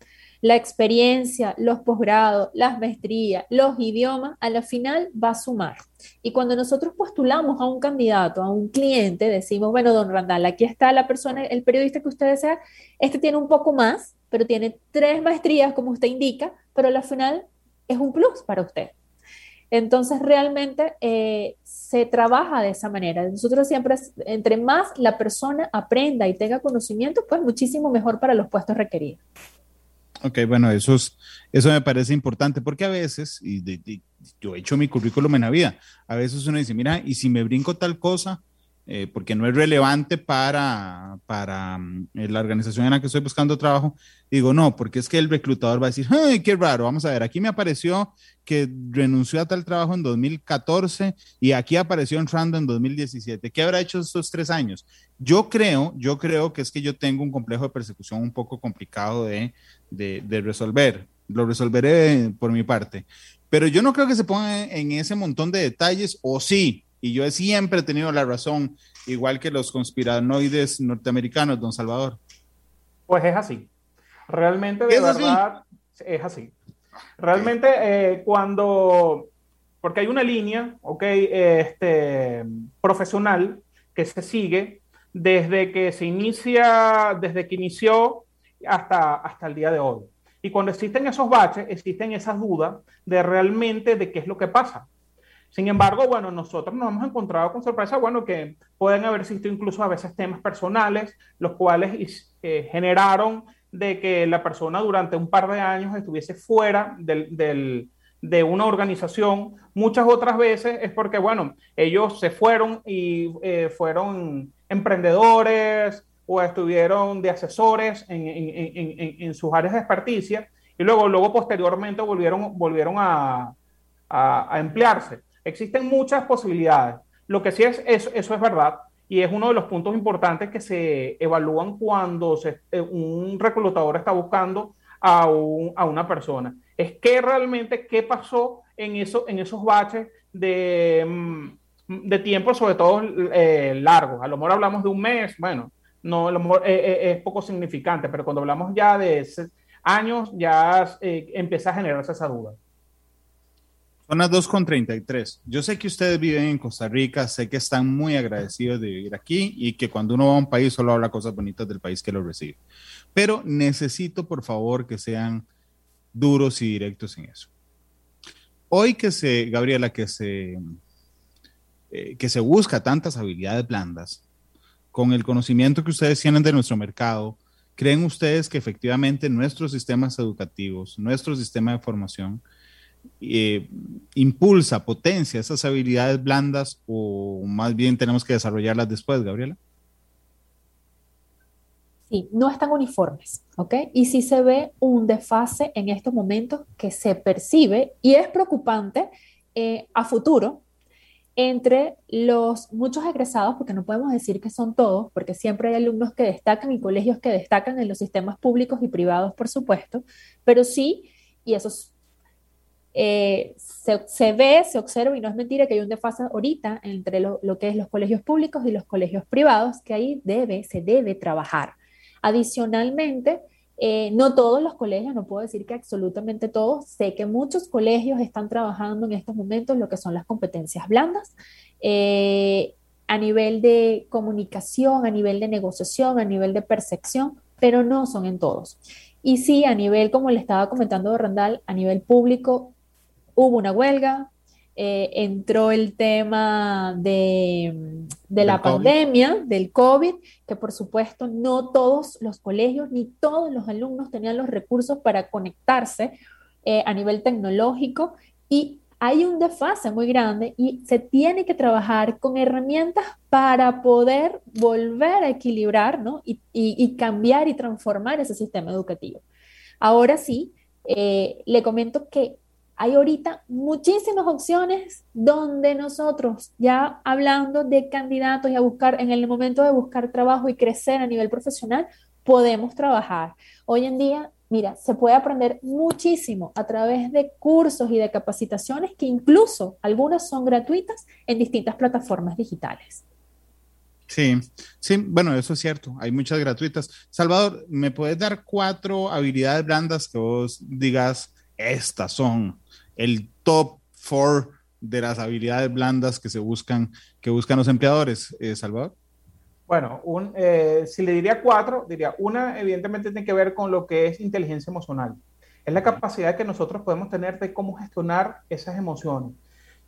Speaker 3: la experiencia, los posgrados, las maestrías, los idiomas, a la final va a sumar. Y cuando nosotros postulamos a un candidato, a un cliente, decimos, bueno, don Randall, aquí está la persona, el periodista que usted desea, este tiene un poco más, pero tiene tres maestrías, como usted indica, pero a la final es un plus para usted. Entonces, realmente eh, se trabaja de esa manera. Nosotros siempre, entre más la persona aprenda y tenga conocimiento, pues muchísimo mejor para los puestos requeridos.
Speaker 2: Ok, bueno, eso, es, eso me parece importante porque a veces, y, yo he hecho mi currículum en la vida, a veces uno dice, mira, y si me brinco tal cosa, eh, porque no es relevante para, para mm, la organización en la que estoy buscando trabajo, digo, no, porque es que el reclutador va a decir, ay, qué raro, vamos a ver, aquí me apareció que renunció a tal trabajo en 2014 y aquí apareció en Rando en 2017. ¿Qué habrá hecho estos tres años? Yo creo, yo creo que es que yo tengo un complejo de persecución un poco complicado de, de, de resolver. Lo resolveré por mi parte. Pero yo no creo que se ponga en ese montón de detalles, o sí, y yo he siempre tenido la razón, igual que los conspiranoides norteamericanos, don Salvador.
Speaker 4: Pues es así. Realmente, de verdad, es así. Realmente, eh, cuando, porque hay una línea, ok, este, profesional que se sigue desde que se inicia, desde que inició hasta, hasta el día de hoy. Y cuando existen esos baches, existen esas dudas de realmente de qué es lo que pasa. Sin embargo, bueno, nosotros nos hemos encontrado con sorpresa, bueno, que pueden haber existido incluso a veces temas personales, los cuales eh, generaron de que la persona durante un par de años estuviese fuera de una organización. Muchas otras veces es porque, bueno, ellos se fueron y eh, fueron emprendedores o estuvieron de asesores en, sus áreas de experticia y luego, luego posteriormente volvieron, volvieron a emplearse. Existen muchas posibilidades. Lo que sí es, eso, eso es verdad y es uno de los puntos importantes que se evalúan cuando eh, un reclutador está buscando a, a, una persona. Es que realmente qué pasó en, eso, en esos baches de, mm, de tiempo, sobre todo eh, largos. A lo mejor hablamos de un mes, bueno, no, eh, eh, es poco significante, pero cuando hablamos ya de años, ya eh, empieza a generarse esa duda.
Speaker 2: Son las 2.33. Yo sé que ustedes viven en Costa Rica, sé que están muy agradecidos de vivir aquí y que cuando uno va a un país solo habla cosas bonitas del país que lo recibe. Pero necesito, por favor, que sean duros y directos en eso. Hoy que se, Gabriela, que se, eh, que se busca tantas habilidades blandas, con el conocimiento que ustedes tienen de nuestro mercado, ¿creen ustedes que efectivamente nuestros sistemas educativos, nuestro sistema de formación, eh, impulsa, potencia esas habilidades blandas o más bien tenemos que desarrollarlas después, Gabriela?
Speaker 3: Sí, no están uniformes, ¿ok? Y sí se ve un desfase en estos momentos que se percibe y es preocupante eh, a futuro entre los muchos egresados, porque no podemos decir que son todos, porque siempre hay alumnos que destacan y colegios que destacan en los sistemas públicos y privados, por supuesto, pero sí, y eso es eh, se, ve, se observa, y no es mentira que hay un desfase ahorita entre lo, que es los colegios públicos y los colegios privados, que ahí debe, se debe trabajar. Adicionalmente, eh, no todos los colegios, no puedo decir que absolutamente todos, sé que muchos colegios están trabajando en estos momentos lo que son las competencias blandas. Eh, a nivel de comunicación, a nivel de negociación, a nivel de percepción, pero no son en todos. Y sí, a nivel, como le estaba comentando Randall, a nivel público hubo una huelga, eh, entró el tema de, la pandemia, del COVID, que por supuesto no todos los colegios ni todos los alumnos tenían los recursos para conectarse eh, a nivel tecnológico. Y hay un desfase muy grande y se tiene que trabajar con herramientas para poder volver a equilibrar y, cambiar y transformar ese sistema educativo. Ahora sí, eh, le comento que hay ahorita muchísimas opciones donde nosotros, ya hablando de candidatos y a buscar, en el momento de buscar trabajo y crecer a nivel profesional, podemos trabajar. Hoy en día, mira, se puede aprender muchísimo a través de cursos y de capacitaciones que incluso algunas son gratuitas en distintas plataformas digitales.
Speaker 2: Sí, sí, bueno, eso es cierto, hay muchas gratuitas. Salvador, ¿me puedes dar cuatro habilidades blandas que vos digas, estas son el top four de las habilidades blandas que se buscan, que buscan los empleadores, eh, Salvador?
Speaker 4: Bueno, eh, si le diría cuatro, diría una, evidentemente tiene que ver con lo que es inteligencia emocional. Es la capacidad que nosotros podemos tener de cómo gestionar esas emociones.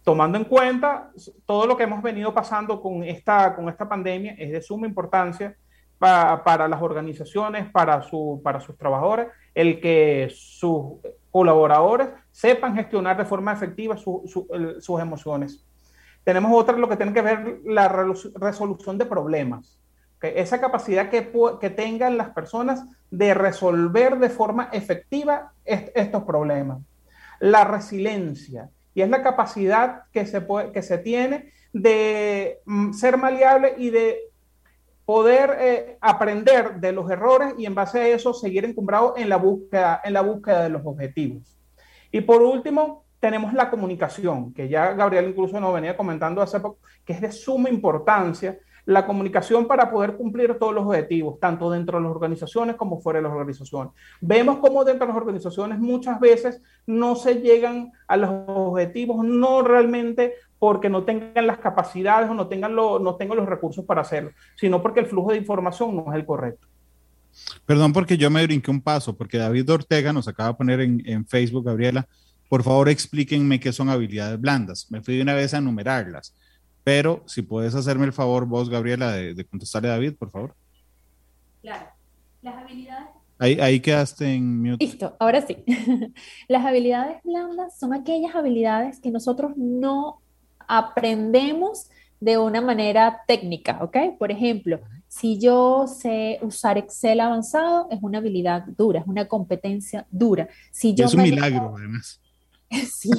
Speaker 4: Tomando en cuenta todo lo que hemos venido pasando con esta, con esta pandemia, es de suma importancia para, para las organizaciones, para, su, para sus trabajadores, el que sus colaboradores sepan gestionar de forma efectiva sus emociones. Tenemos otra, lo que tiene que ver la resolución de problemas. Esa capacidad que, que, tengan las personas de resolver de forma efectiva estos problemas. La resiliencia, y es la capacidad que se, puede, que se tiene de mm, ser maleable y de poder eh, aprender de los errores y en base a eso seguir encumbrado en la búsqueda, en la búsqueda de los objetivos. Y por último, tenemos la comunicación, que ya Gabriel incluso nos venía comentando hace poco, que es de suma importancia la comunicación para poder cumplir todos los objetivos, tanto dentro de las organizaciones como fuera de las organizaciones. Vemos cómo dentro de las organizaciones muchas veces no se llegan a los objetivos, no realmente porque no tengan las capacidades o no tengan, no tengan los recursos para hacerlo, sino porque el flujo de información no es el correcto.
Speaker 2: Perdón porque yo me brinqué un paso, porque David Ortega nos acaba de poner en, Facebook, Gabriela, por favor explíquenme qué son habilidades blandas. Me fui de una vez a enumerarlas, pero si puedes hacerme el favor vos, Gabriela, de, contestarle a David, por favor.
Speaker 3: Claro, las habilidades
Speaker 2: Ahí, ahí, quedaste en
Speaker 3: mute. Listo, ahora sí. [laughs] Las habilidades blandas son aquellas habilidades que nosotros no aprendemos de una manera técnica, ¿ok? Por ejemplo, si yo sé usar Excel avanzado, es una habilidad dura, es una competencia dura. Si yo
Speaker 2: es un milagro, además. [laughs]
Speaker 3: sí,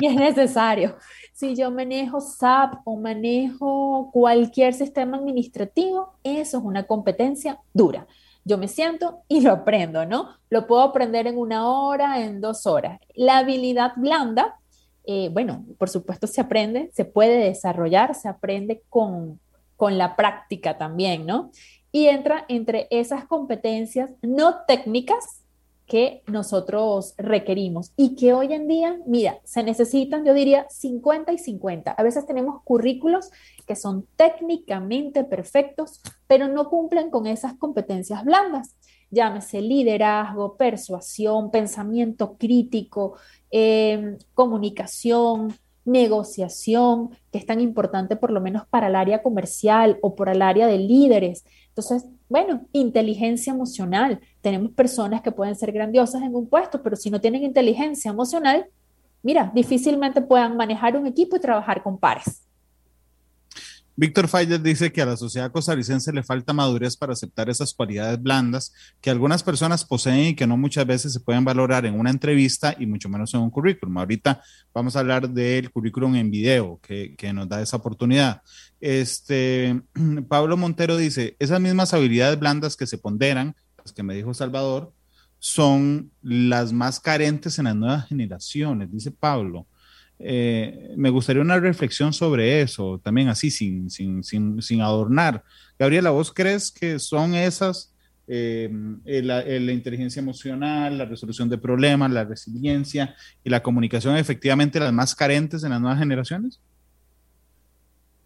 Speaker 3: y es necesario. Si yo manejo SAP o manejo cualquier sistema administrativo, eso es una competencia dura. Yo me siento y lo aprendo, ¿no? Lo puedo aprender en una hora, en dos horas. La habilidad blanda eh, bueno, por supuesto se aprende, se puede desarrollar, se aprende con, con la práctica también, ¿no? Y entra entre esas competencias no técnicas que nosotros requerimos y que hoy en día, mira, se necesitan, yo diría, 50 y 50. A veces tenemos currículos que son técnicamente perfectos, pero no cumplen con esas competencias blandas. Llámese liderazgo, persuasión, pensamiento crítico, Em, comunicación, negociación, que es tan importante por lo menos para el área comercial o por el área de líderes. Entonces, bueno, inteligencia emocional. Tenemos personas que pueden ser grandiosas en un puesto, pero si no tienen inteligencia emocional, mira, difícilmente puedan manejar un equipo y trabajar con pares.
Speaker 2: Víctor Fayet dice que a la sociedad costarricense le falta madurez para aceptar esas cualidades blandas que algunas personas poseen y que no muchas veces se pueden valorar en una entrevista y mucho menos en un currículum. Ahorita vamos a hablar del currículum en video que, nos da esa oportunidad. Este, [clears throat] Pablo Montero dice, esas mismas habilidades blandas que se ponderan, las que me dijo Salvador, son las más carentes en las nuevas generaciones, dice Pablo. Eh, me gustaría una reflexión sobre eso, también así, sin, sin, sin, adornar. Gabriela, ¿vos crees que son esas, eh, la, la, inteligencia emocional, la resolución de problemas, la resiliencia y la comunicación efectivamente las más carentes en las nuevas generaciones?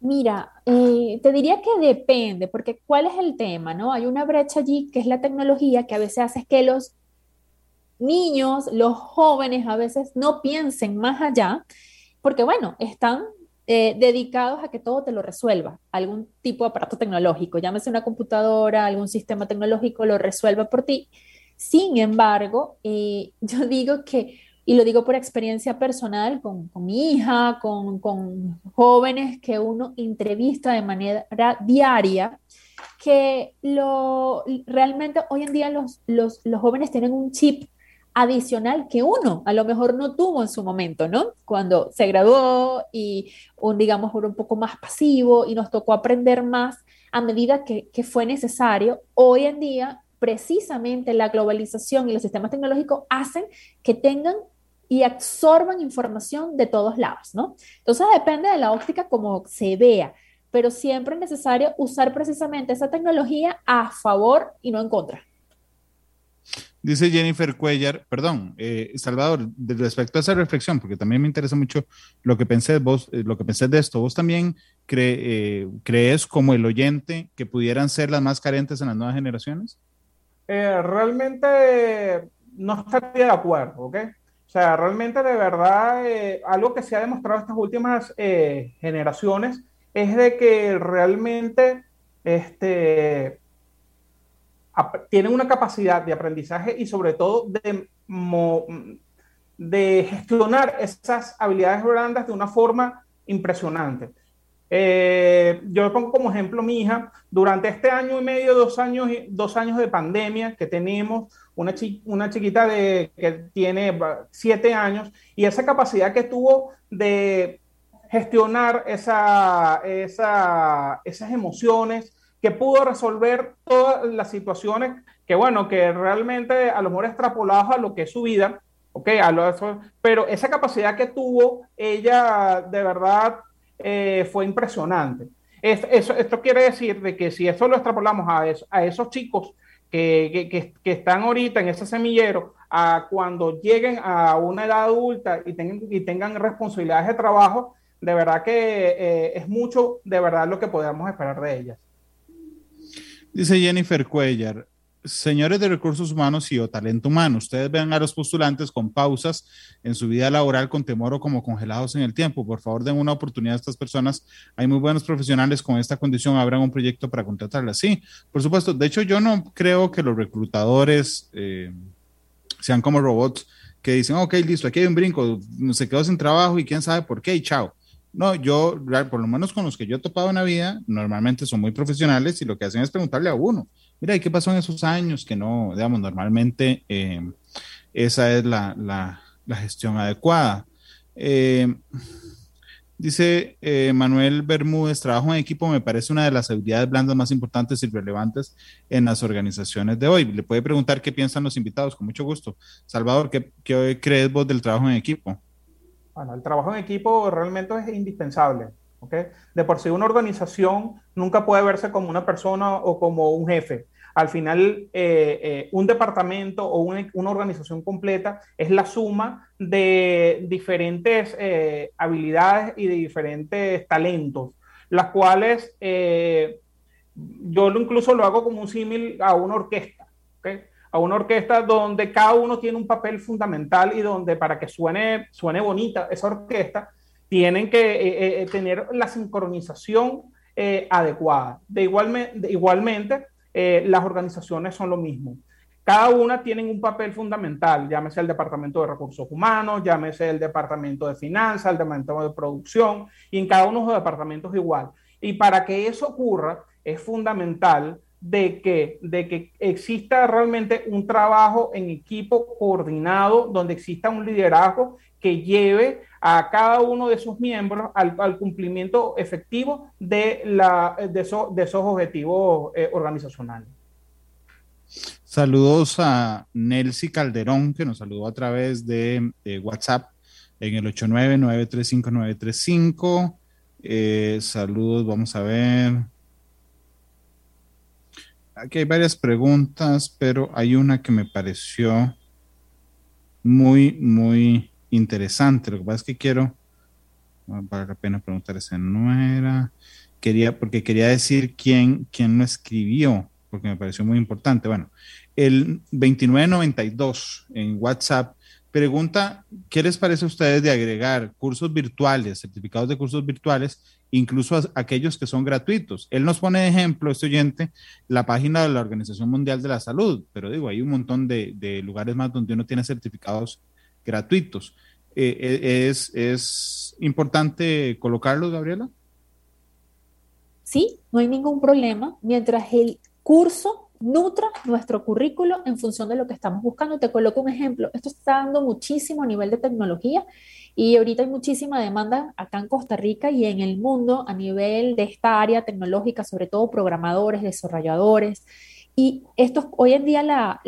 Speaker 3: Mira, eh, te diría que depende, porque ¿cuál es el tema? ¿no? Hay una brecha allí que es la tecnología que a veces hace que los niños, los jóvenes a veces no piensen más allá porque bueno, están eh, dedicados a que todo te lo resuelva, algún tipo de aparato tecnológico, llámese una computadora, algún sistema tecnológico, lo resuelva por ti. Sin embargo, eh, [laughs] yo digo que, y lo digo por experiencia personal con, con mi hija, con, con, jóvenes que uno entrevista de manera diaria, que lo, realmente hoy en día los, los, los jóvenes tienen un chip adicional que uno a lo mejor no tuvo en su momento, ¿no? Cuando se graduó y un, digamos, un poco más pasivo y nos tocó aprender más a medida que, que fue necesario. Hoy en día, precisamente la globalización y los sistemas tecnológicos hacen que tengan y absorban información de todos lados, ¿no? Entonces depende de la óptica como se vea, pero siempre es necesario usar precisamente esa tecnología a favor y no en contra.
Speaker 2: Dice Jennifer Cuellar, perdón, eh, Salvador, respecto a esa reflexión, porque también me interesa mucho lo que pensé vos, eh, lo que pensé de esto. ¿Vos también eh, crees como el oyente que pudieran ser las más carentes en las nuevas generaciones?
Speaker 4: realmente no estaría de acuerdo, ¿ok? O sea, realmente de verdad, algo que se ha demostrado estas últimas generaciones es de que realmente este, tienen una capacidad de aprendizaje y sobre todo de, de gestionar esas habilidades blandas de una forma impresionante. Eh, yo pongo como ejemplo mi hija, durante este año y medio, dos años, dos años de pandemia que tenemos, una, una chiquita de, que tiene siete años y esa capacidad que tuvo de gestionar esa, esa, esas emociones, que pudo resolver todas las situaciones que, bueno, que realmente a lo mejor extrapolados a lo que es su vida, ¿ok? A lo, pero esa capacidad que tuvo ella de verdad eh, fue impresionante. eso, esto quiere decir de que si eso lo extrapolamos a, a esos chicos que, que, que, están ahorita en ese semillero, a cuando lleguen a una edad adulta y tengan, y tengan responsabilidades de trabajo, de verdad que eh, es mucho de verdad lo que podemos esperar de ellas.
Speaker 2: Dice Jennifer Cuellar, señores de recursos humanos y o talento humano, ustedes vean a los postulantes con pausas en su vida laboral con temor o como congelados en el tiempo. Por favor, den una oportunidad a estas personas. Hay muy buenos profesionales con esta condición, habrán un proyecto para contratarlas. Sí, por supuesto. De hecho, yo no creo que los reclutadores eh, sean como robots que dicen, ok, listo, aquí hay un brinco, se quedó sin trabajo y quién sabe por qué y chao. No, yo, por lo menos con los que yo he topado en la vida, normalmente son muy profesionales y lo que hacen es preguntarle a uno, mira, ¿y qué pasó en esos años? Que no, digamos, normalmente eh, esa es la, la, la gestión adecuada. Eh, dice eh, Manuel Bermúdez, trabajo en equipo me parece una de las habilidades blandas más importantes y relevantes en las organizaciones de hoy. Le puede preguntar qué piensan los invitados, con mucho gusto. Salvador, ¿qué, qué crees vos del trabajo en equipo?
Speaker 4: Bueno, el trabajo en equipo realmente es indispensable. De por sí, una organización nunca puede verse como una persona o como un jefe. Al final, eh, eh, un departamento o una, una, organización completa es la suma de diferentes eh, habilidades y de diferentes talentos, las cuales yo incluso lo hago como un símil a una orquesta. A una orquesta donde cada uno tiene un papel fundamental y donde para que suene, suene bonita esa orquesta, tienen que eh, eh, tener la sincronización eh, adecuada. De, igualmente, las organizaciones son lo mismo. Cada una tiene un papel fundamental, llámese el Departamento de Recursos Humanos, llámese el Departamento de Finanzas, el Departamento de Producción, y en cada uno de los departamentos igual. Y para que eso ocurra, es fundamental de que, de que exista realmente un trabajo en equipo coordinado, donde exista un liderazgo que lleve a cada uno de sus miembros al, cumplimiento efectivo de, la, de, esos objetivos eh, organizacionales.
Speaker 2: Saludos a Nelsi Calderón, que nos saludó a través de WhatsApp en el 899-35935. Eh, saludos, vamos a ver. Aquí hay varias preguntas, pero hay una que me pareció muy, muy interesante. Lo que pasa es que quiero, vale la pena preguntar esa no era, quería, porque quería decir quién, quién lo escribió, porque me pareció muy importante. Bueno, el 2992 en WhatsApp Pregunta, ¿qué les parece a ustedes de agregar cursos virtuales, certificados de cursos virtuales, incluso a aquellos que son gratuitos? Él nos pone de ejemplo, este oyente, la página de la Organización Mundial de la Salud, pero digo, hay un montón de, lugares más donde uno tiene certificados gratuitos. Eh, eh, ¿es, ¿Es importante colocarlos, Gabriela?
Speaker 3: Sí, no hay ningún problema. Mientras el curso nutra nuestro currículo en función de lo que estamos buscando. Te coloco un ejemplo. Esto está dando muchísimo a nivel de tecnología y ahorita hay muchísima demanda acá en Costa Rica y en el mundo a nivel de esta área tecnológica, sobre todo programadores, desarrolladores. Y esto hoy en día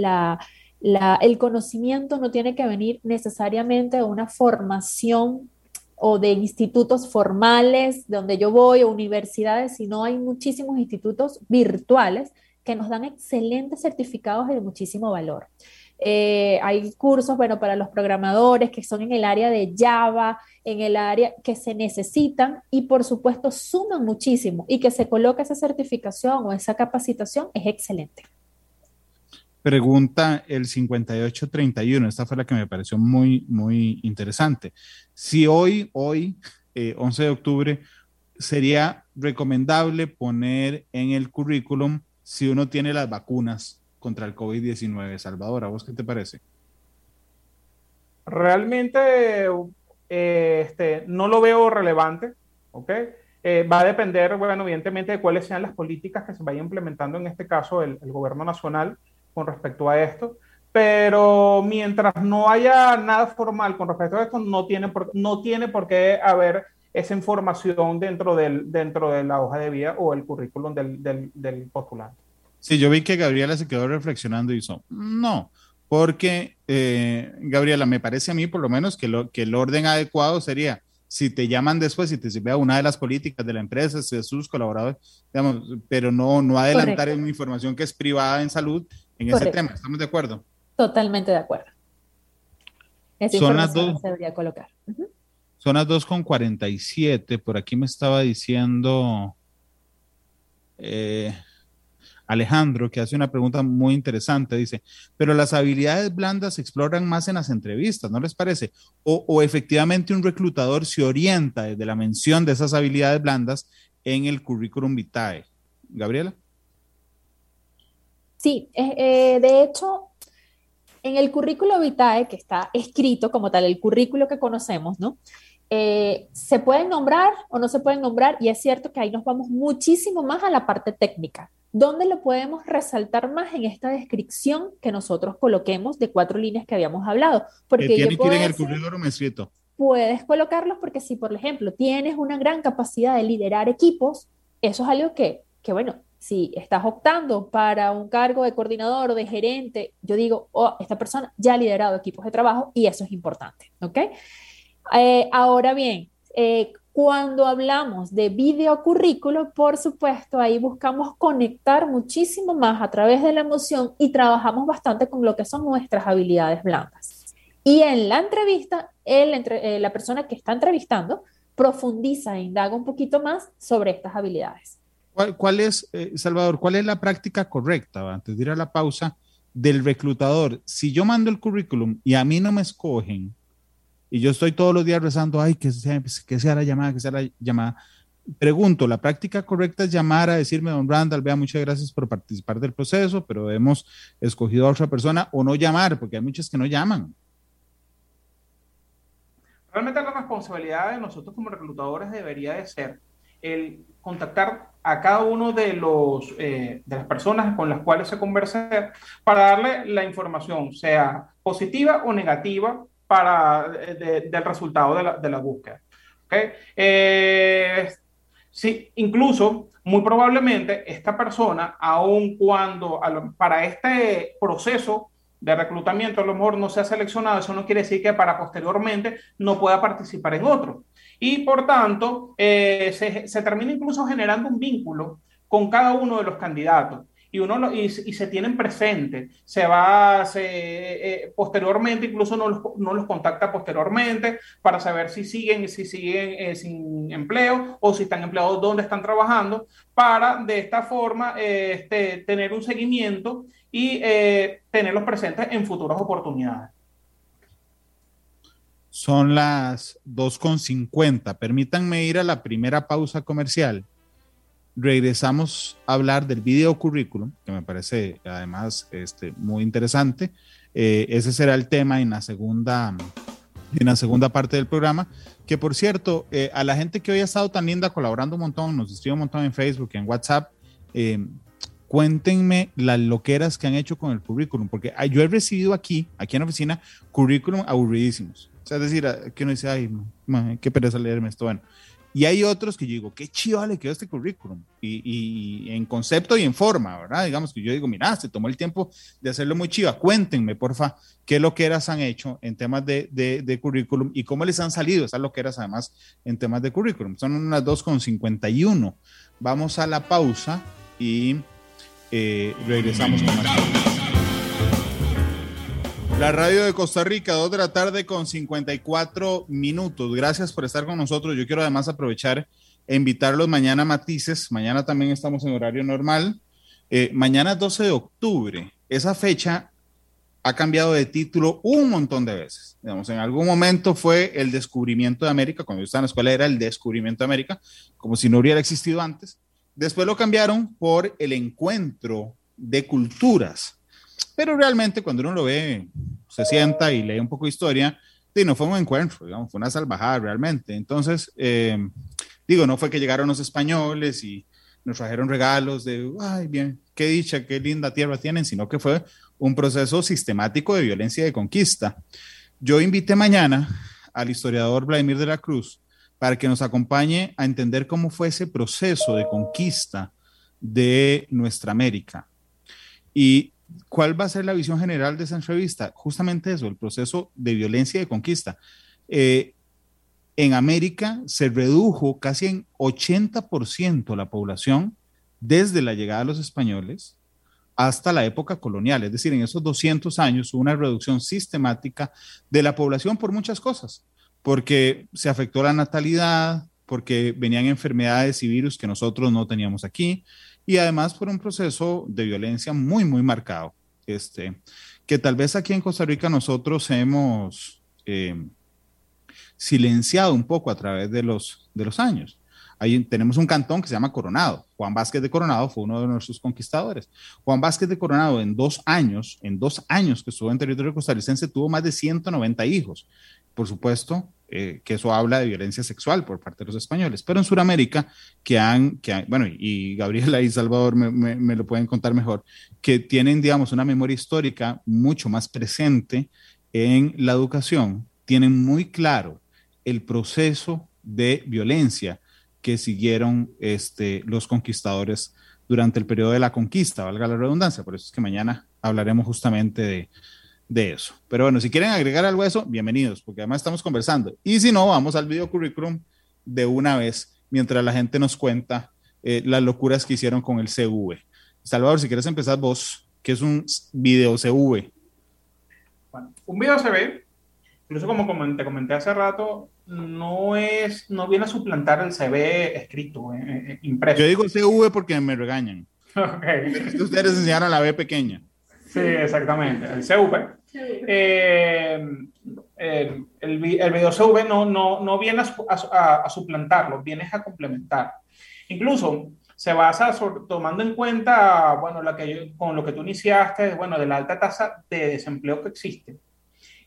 Speaker 3: el conocimiento no tiene que venir necesariamente de una formación o de institutos formales donde yo voy o universidades, sino hay muchísimos institutos virtuales que nos dan excelentes certificados de muchísimo valor. Eh, hay cursos, bueno, para los programadores que son en el área de Java, en el área que se necesitan y por supuesto suman muchísimo y que se coloque esa certificación o esa capacitación es excelente.
Speaker 2: Pregunta el 5831, esta fue la que me pareció muy, muy interesante. Si hoy, hoy, 11 eh, de octubre, sería recomendable poner en el currículum si uno tiene las vacunas contra el COVID-19. Salvador, ¿a vos qué te parece?
Speaker 4: Realmente eh, este, no lo veo relevante, ¿ok? Eh, va a depender, bueno, evidentemente de cuáles sean las políticas que se vayan implementando, en este caso el, gobierno nacional, con respecto a esto. Pero mientras no haya nada formal con respecto a esto, no tiene por, no tiene por qué haber esa información dentro, del, dentro de la hoja de vida o el currículum del, del, del postulante.
Speaker 2: Sí, yo vi que Gabriela se quedó reflexionando y hizo, no, porque eh, Gabriela, me parece a mí por lo menos que, lo, que el orden adecuado sería, si te llaman después y te sirve a una de las políticas de la empresa, de sus colaboradores, digamos, pero no, no adelantar una información que es privada en salud en ese tema. ¿Estamos de acuerdo?
Speaker 3: Totalmente de acuerdo.
Speaker 2: Esa Son las dos. Se debería colocar. Son las 2.47. Por aquí me estaba diciendo eh, Alejandro, que hace una pregunta muy interesante. Dice, pero las habilidades blandas se exploran más en las entrevistas, ¿no les parece? O, efectivamente un reclutador se orienta desde la mención de esas habilidades blandas en el currículum vitae. Gabriela.
Speaker 3: Sí, eh, eh, de hecho, en el currículo vitae, que está escrito como tal, el currículo que conocemos, ¿no? Eh, se pueden nombrar o no se pueden nombrar y es cierto que ahí nos vamos muchísimo más a la parte técnica. ¿Dónde lo podemos resaltar más en esta descripción que nosotros coloquemos de cuatro líneas que habíamos hablado?
Speaker 2: Porque que tiene que ir en el currículum escrito.
Speaker 3: Puedes colocarlos porque si, por ejemplo, tienes una gran capacidad de liderar equipos, eso es algo que, que bueno, si estás optando para un cargo de coordinador o de gerente, yo digo, oh, esta persona ya ha liderado equipos de trabajo y eso es importante, ¿ok? Eh, ahora bien, eh, cuando hablamos de video currículo, por supuesto, ahí buscamos conectar muchísimo más a través de la emoción y trabajamos bastante con lo que son nuestras habilidades blandas. Y en la entrevista, eh, la persona que está entrevistando profundiza e indaga un poquito más sobre estas habilidades.
Speaker 2: ¿Cuál, es, Salvador, cuál es la práctica correcta, antes de ir a la pausa, del reclutador? Si yo mando el currículum y a mí no me escogen, y yo estoy todos los días rezando, ay, que sea, que sea la llamada, que sea la llamada. Pregunto, ¿la práctica correcta es llamar a decirme, don Randall, vea, muchas gracias por participar del proceso, pero hemos escogido a otra persona o no llamar, porque hay muchas que no llaman?
Speaker 4: Realmente la responsabilidad de nosotros como reclutadores debería de ser el contactar a cada uno de, los, eh, de las personas con las cuales se converse para darle la información, sea positiva o negativa, para, del resultado de la, de la búsqueda. ¿okay? Eh, sí, incluso, muy probablemente, esta persona, aun cuando para este proceso de reclutamiento a lo mejor no se ha seleccionado, eso no quiere decir que para posteriormente no pueda participar en otro. Y por tanto, eh, se, se termina incluso generando un vínculo con cada uno de los candidatos y uno y, se tienen presente. Se va, se, eh, posteriormente, incluso no los, no los, contacta posteriormente para saber si siguen, si siguen eh, sin empleo o si están empleados, dónde están trabajando, para de esta forma este, tener un seguimiento y eh, tenerlos presentes en futuras oportunidades.
Speaker 2: Son las 2.50. Permítanme ir a la primera pausa comercial. Regresamos a hablar del video currículum, que me parece además este, muy interesante. Eh, ese será el tema en la segunda en la segunda parte del programa. Que por cierto, eh, a la gente que hoy ha estado tan linda colaborando un montón, nos escribe un montón en Facebook, en WhatsApp, eh, cuéntenme las loqueras que han hecho con el currículum, porque yo he recibido aquí, aquí en la oficina, currículum aburridísimos. O sea, es decir, que uno dice, ay, qué pereza leerme esto. Bueno, y hay otros que yo digo, qué chido le quedó este currículum. Y, en concepto y en forma, ¿verdad? Digamos que yo digo, mira, se tomó el tiempo de hacerlo muy chiva. Cuéntenme, porfa, qué loqueras han hecho en temas de, de, de currículum y cómo les han salido esas loqueras además en temas de currículum. Son unas 2,51. Vamos a la pausa y eh, regresamos con más. La radio de Costa Rica, 2 de la tarde con 54 minutos. Gracias por estar con nosotros. Yo quiero además aprovechar e invitarlos mañana a Matices. Mañana también estamos en horario normal. Eh, mañana 12 de octubre. Esa fecha ha cambiado de título un montón de veces. Digamos, en algún momento fue el descubrimiento de América. Cuando yo estaba en la escuela era el descubrimiento de América, como si no hubiera existido antes. Después lo cambiaron por el encuentro de culturas pero realmente cuando uno lo ve, se sienta y lee un poco de historia, y no fue un encuentro, digamos, fue una salvajada realmente. Entonces, eh, digo, no fue que llegaron los españoles y nos trajeron regalos de, ay, bien, qué dicha, qué linda tierra tienen, sino que fue un proceso sistemático de violencia y de conquista. Yo invité mañana al historiador Vladimir de la Cruz para que nos acompañe a entender cómo fue ese proceso de conquista de nuestra América. Y ¿Cuál va a ser la visión general de esa entrevista? Justamente eso, el proceso de violencia y de conquista. Eh, en América se redujo casi en 80% la población desde la llegada de los españoles hasta la época colonial. Es decir, en esos 200 años hubo una reducción sistemática de la población por muchas cosas, porque se afectó la natalidad, porque venían enfermedades y virus que nosotros no teníamos aquí, y además por un proceso de violencia muy, muy marcado, este, que tal vez aquí en Costa Rica nosotros hemos eh, silenciado un poco a través de los, de los años. Ahí tenemos un cantón que se llama Coronado. Juan Vázquez de Coronado fue uno de nuestros conquistadores. Juan Vázquez de Coronado en dos años, en dos años que estuvo en territorio costarricense, tuvo más de 190 hijos. Por supuesto, eh, que eso habla de violencia sexual por parte de los españoles. Pero en Sudamérica, que han, que bueno, y Gabriela y Salvador me, lo pueden contar mejor, que tienen, digamos, una memoria histórica mucho más presente en la educación, tienen muy claro el proceso de violencia que siguieron este, los conquistadores durante el periodo de la conquista, valga la redundancia. Por eso es que mañana hablaremos justamente de, de eso. Pero bueno, si quieren agregar algo a eso, bienvenidos, porque además estamos conversando. Y si no, vamos al video currículum de una vez, mientras la gente nos cuenta eh, las locuras que hicieron con el CV. Salvador, si quieres empezar vos, ¿qué es un video CV?
Speaker 4: Bueno, un video CV, incluso como te comenté hace rato, no es, no viene a suplantar el CV escrito, eh, eh, impreso.
Speaker 2: Yo digo CV porque me regañan. [laughs] Okay. Ustedes enseñaron la B pequeña.
Speaker 4: Sí, exactamente, el CV. Eh, el, el, video CV no, no, no viene a, suplantarlo, viene a complementar. Incluso se basa tomando en cuenta, bueno, la que con lo que tú iniciaste, bueno, de la alta tasa de desempleo que existe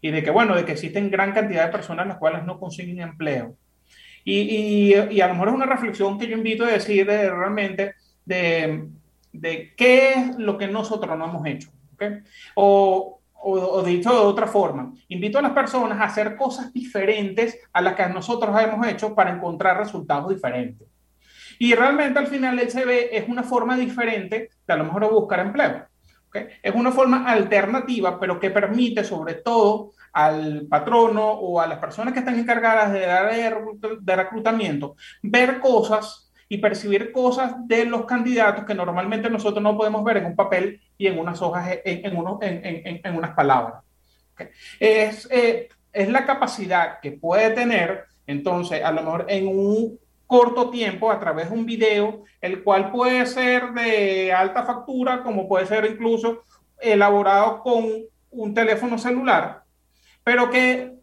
Speaker 4: y de que, bueno, de que existen gran cantidad de personas las cuales no consiguen empleo. Y, y, y a lo mejor es una reflexión que yo invito a decir de, realmente de, de qué es lo que nosotros no hemos hecho. O, o, dicho de otra forma, invito a las personas a hacer cosas diferentes a las que nosotros hemos hecho para encontrar resultados diferentes. Y realmente al final el CV es una forma diferente de a lo mejor buscar empleo. Es una forma alternativa, pero que permite sobre todo al patrono o a las personas que están encargadas de dar de reclutamiento ver cosas y percibir cosas de los candidatos que normalmente nosotros no podemos ver en un papel y en unas hojas, en, unas palabras. Es, eh, es la capacidad que puede tener, entonces, a lo mejor en un corto tiempo a través de un video, el cual puede ser de alta factura, como puede ser incluso elaborado con un teléfono celular, pero que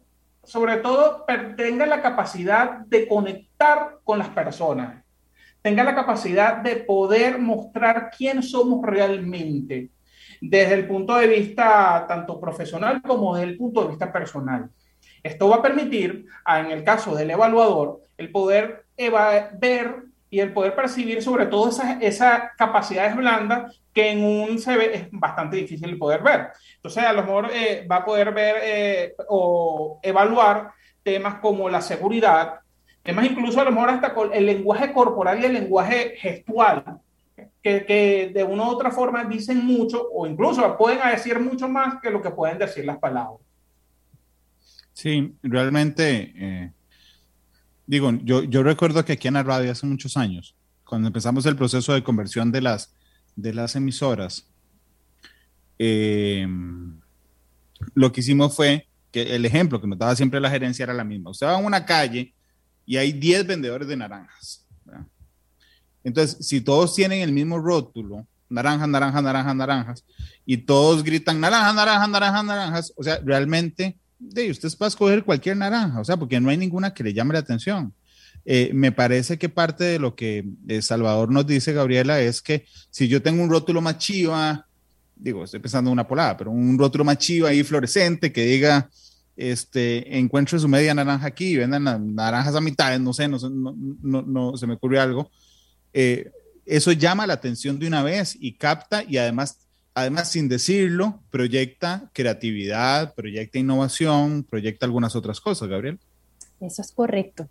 Speaker 4: sobre todo, tenga la capacidad de conectar con las personas, tenga la capacidad de poder mostrar quién somos realmente, desde el punto de vista tanto profesional como desde el punto de vista personal. Esto va a permitir, en el caso del evaluador, el poder ver y el poder percibir sobre todo esas, capacidades blandas que en un CV es bastante difícil de poder ver. Entonces, a lo mejor eh, va a poder ver eh, o evaluar temas como la seguridad, temas incluso a lo mejor hasta con el lenguaje corporal y el lenguaje gestual, que, que, de una u otra forma dicen mucho o incluso pueden decir mucho más que lo que pueden decir las palabras.
Speaker 2: Sí, realmente, eh, digo, yo, yo recuerdo que aquí en la radio hace muchos años, cuando empezamos el proceso de conversión de las, de las emisoras, eh, lo que hicimos fue que el ejemplo que nos daba siempre la gerencia era la misma. Usted va a una calle y hay 10 vendedores de naranjas. Entonces, si todos tienen el mismo rótulo, naranjas, naranjas, naranjas, naranjas, y todos gritan naranjas, naranjas, naranjas, naranjas, o sea, realmente, de usted va escoger cualquier naranja, o sea, porque no hay ninguna que le llame la atención. Eh, me parece que parte de lo que eh, Salvador nos dice, Gabriela, es que si yo tengo un rótulo más digo, estoy pensando en una polada, pero un rótulo más chiva ahí fluorescente que diga, este, encuentro su media naranja aquí y vendan naranjas a mitad, no sé, no, no, no, se me ocurrió algo. Eh, eso llama la atención de una vez y capta y además, además sin decirlo, proyecta creatividad, proyecta innovación, proyecta algunas otras cosas, Gabriel.
Speaker 3: Eso es correcto.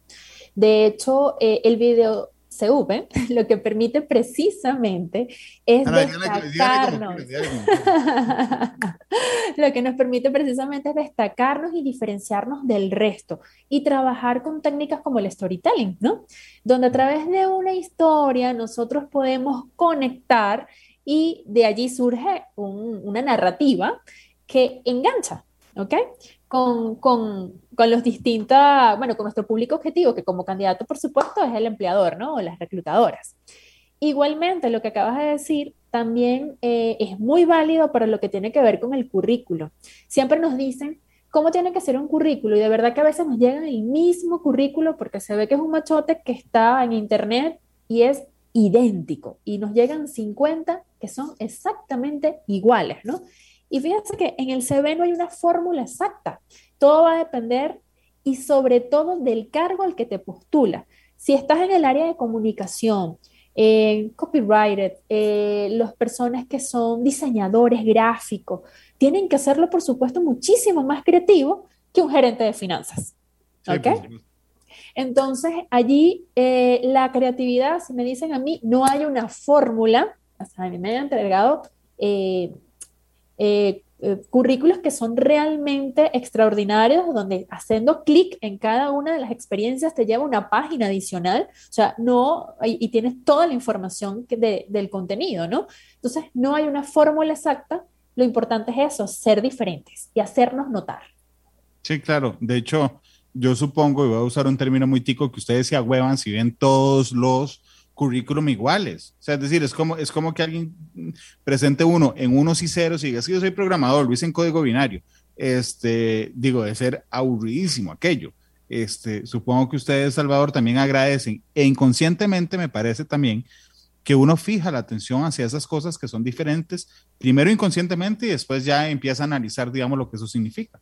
Speaker 3: De hecho, eh, el video CV lo que permite precisamente es destacarnos. [laughs] lo que nos permite precisamente es destacarnos y diferenciarnos del resto y trabajar con técnicas como el storytelling, ¿no? Donde a través de una historia nosotros podemos conectar y de allí surge una narrativa que engancha, ¿ok? Con, con, con, los distintos, bueno, con nuestro público objetivo, que como candidato, por supuesto, es el empleador, ¿no? O las reclutadoras. Igualmente, lo que acabas de decir también eh, es muy válido para lo que tiene que ver con el currículo. Siempre nos dicen cómo tiene que ser un currículo y de verdad que a veces nos llegan el mismo currículo porque se ve que es un machote que está en internet y es idéntico y nos llegan 50 que son exactamente iguales, ¿no? Y fíjense que en el CV no hay una fórmula exacta. Todo va a depender y sobre todo del cargo al que te postula. Si estás en el área de comunicación, eh, copyright, eh, las personas que son diseñadores gráficos, tienen que hacerlo, por supuesto, muchísimo más creativo que un gerente de finanzas. Entonces, allí eh, la creatividad, si me dicen a mí, no hay una fórmula, a mí me han entregado eh, eh, currículos que son realmente extraordinarios, donde haciendo clic en cada una de las experiencias te lleva una página adicional, o sea, no, y, tienes toda la información del contenido, ¿no? Entonces, no hay una fórmula exacta, lo importante es eso, ser diferentes y hacernos notar.
Speaker 2: Sí, claro, de hecho, yo supongo, y voy a usar un término muy tico, que ustedes se agüevan si ven todos los currículum iguales. O sea, es decir, es como, es como que alguien presente uno en unos y ceros y diga, sí, yo soy programador, lo hice en código binario. Este, digo, de ser aburridísimo aquello. Este, supongo que ustedes, Salvador, también agradecen e inconscientemente me parece también que uno fija la atención hacia esas cosas que son diferentes, primero inconscientemente y después ya empieza a analizar, digamos, lo que eso significa.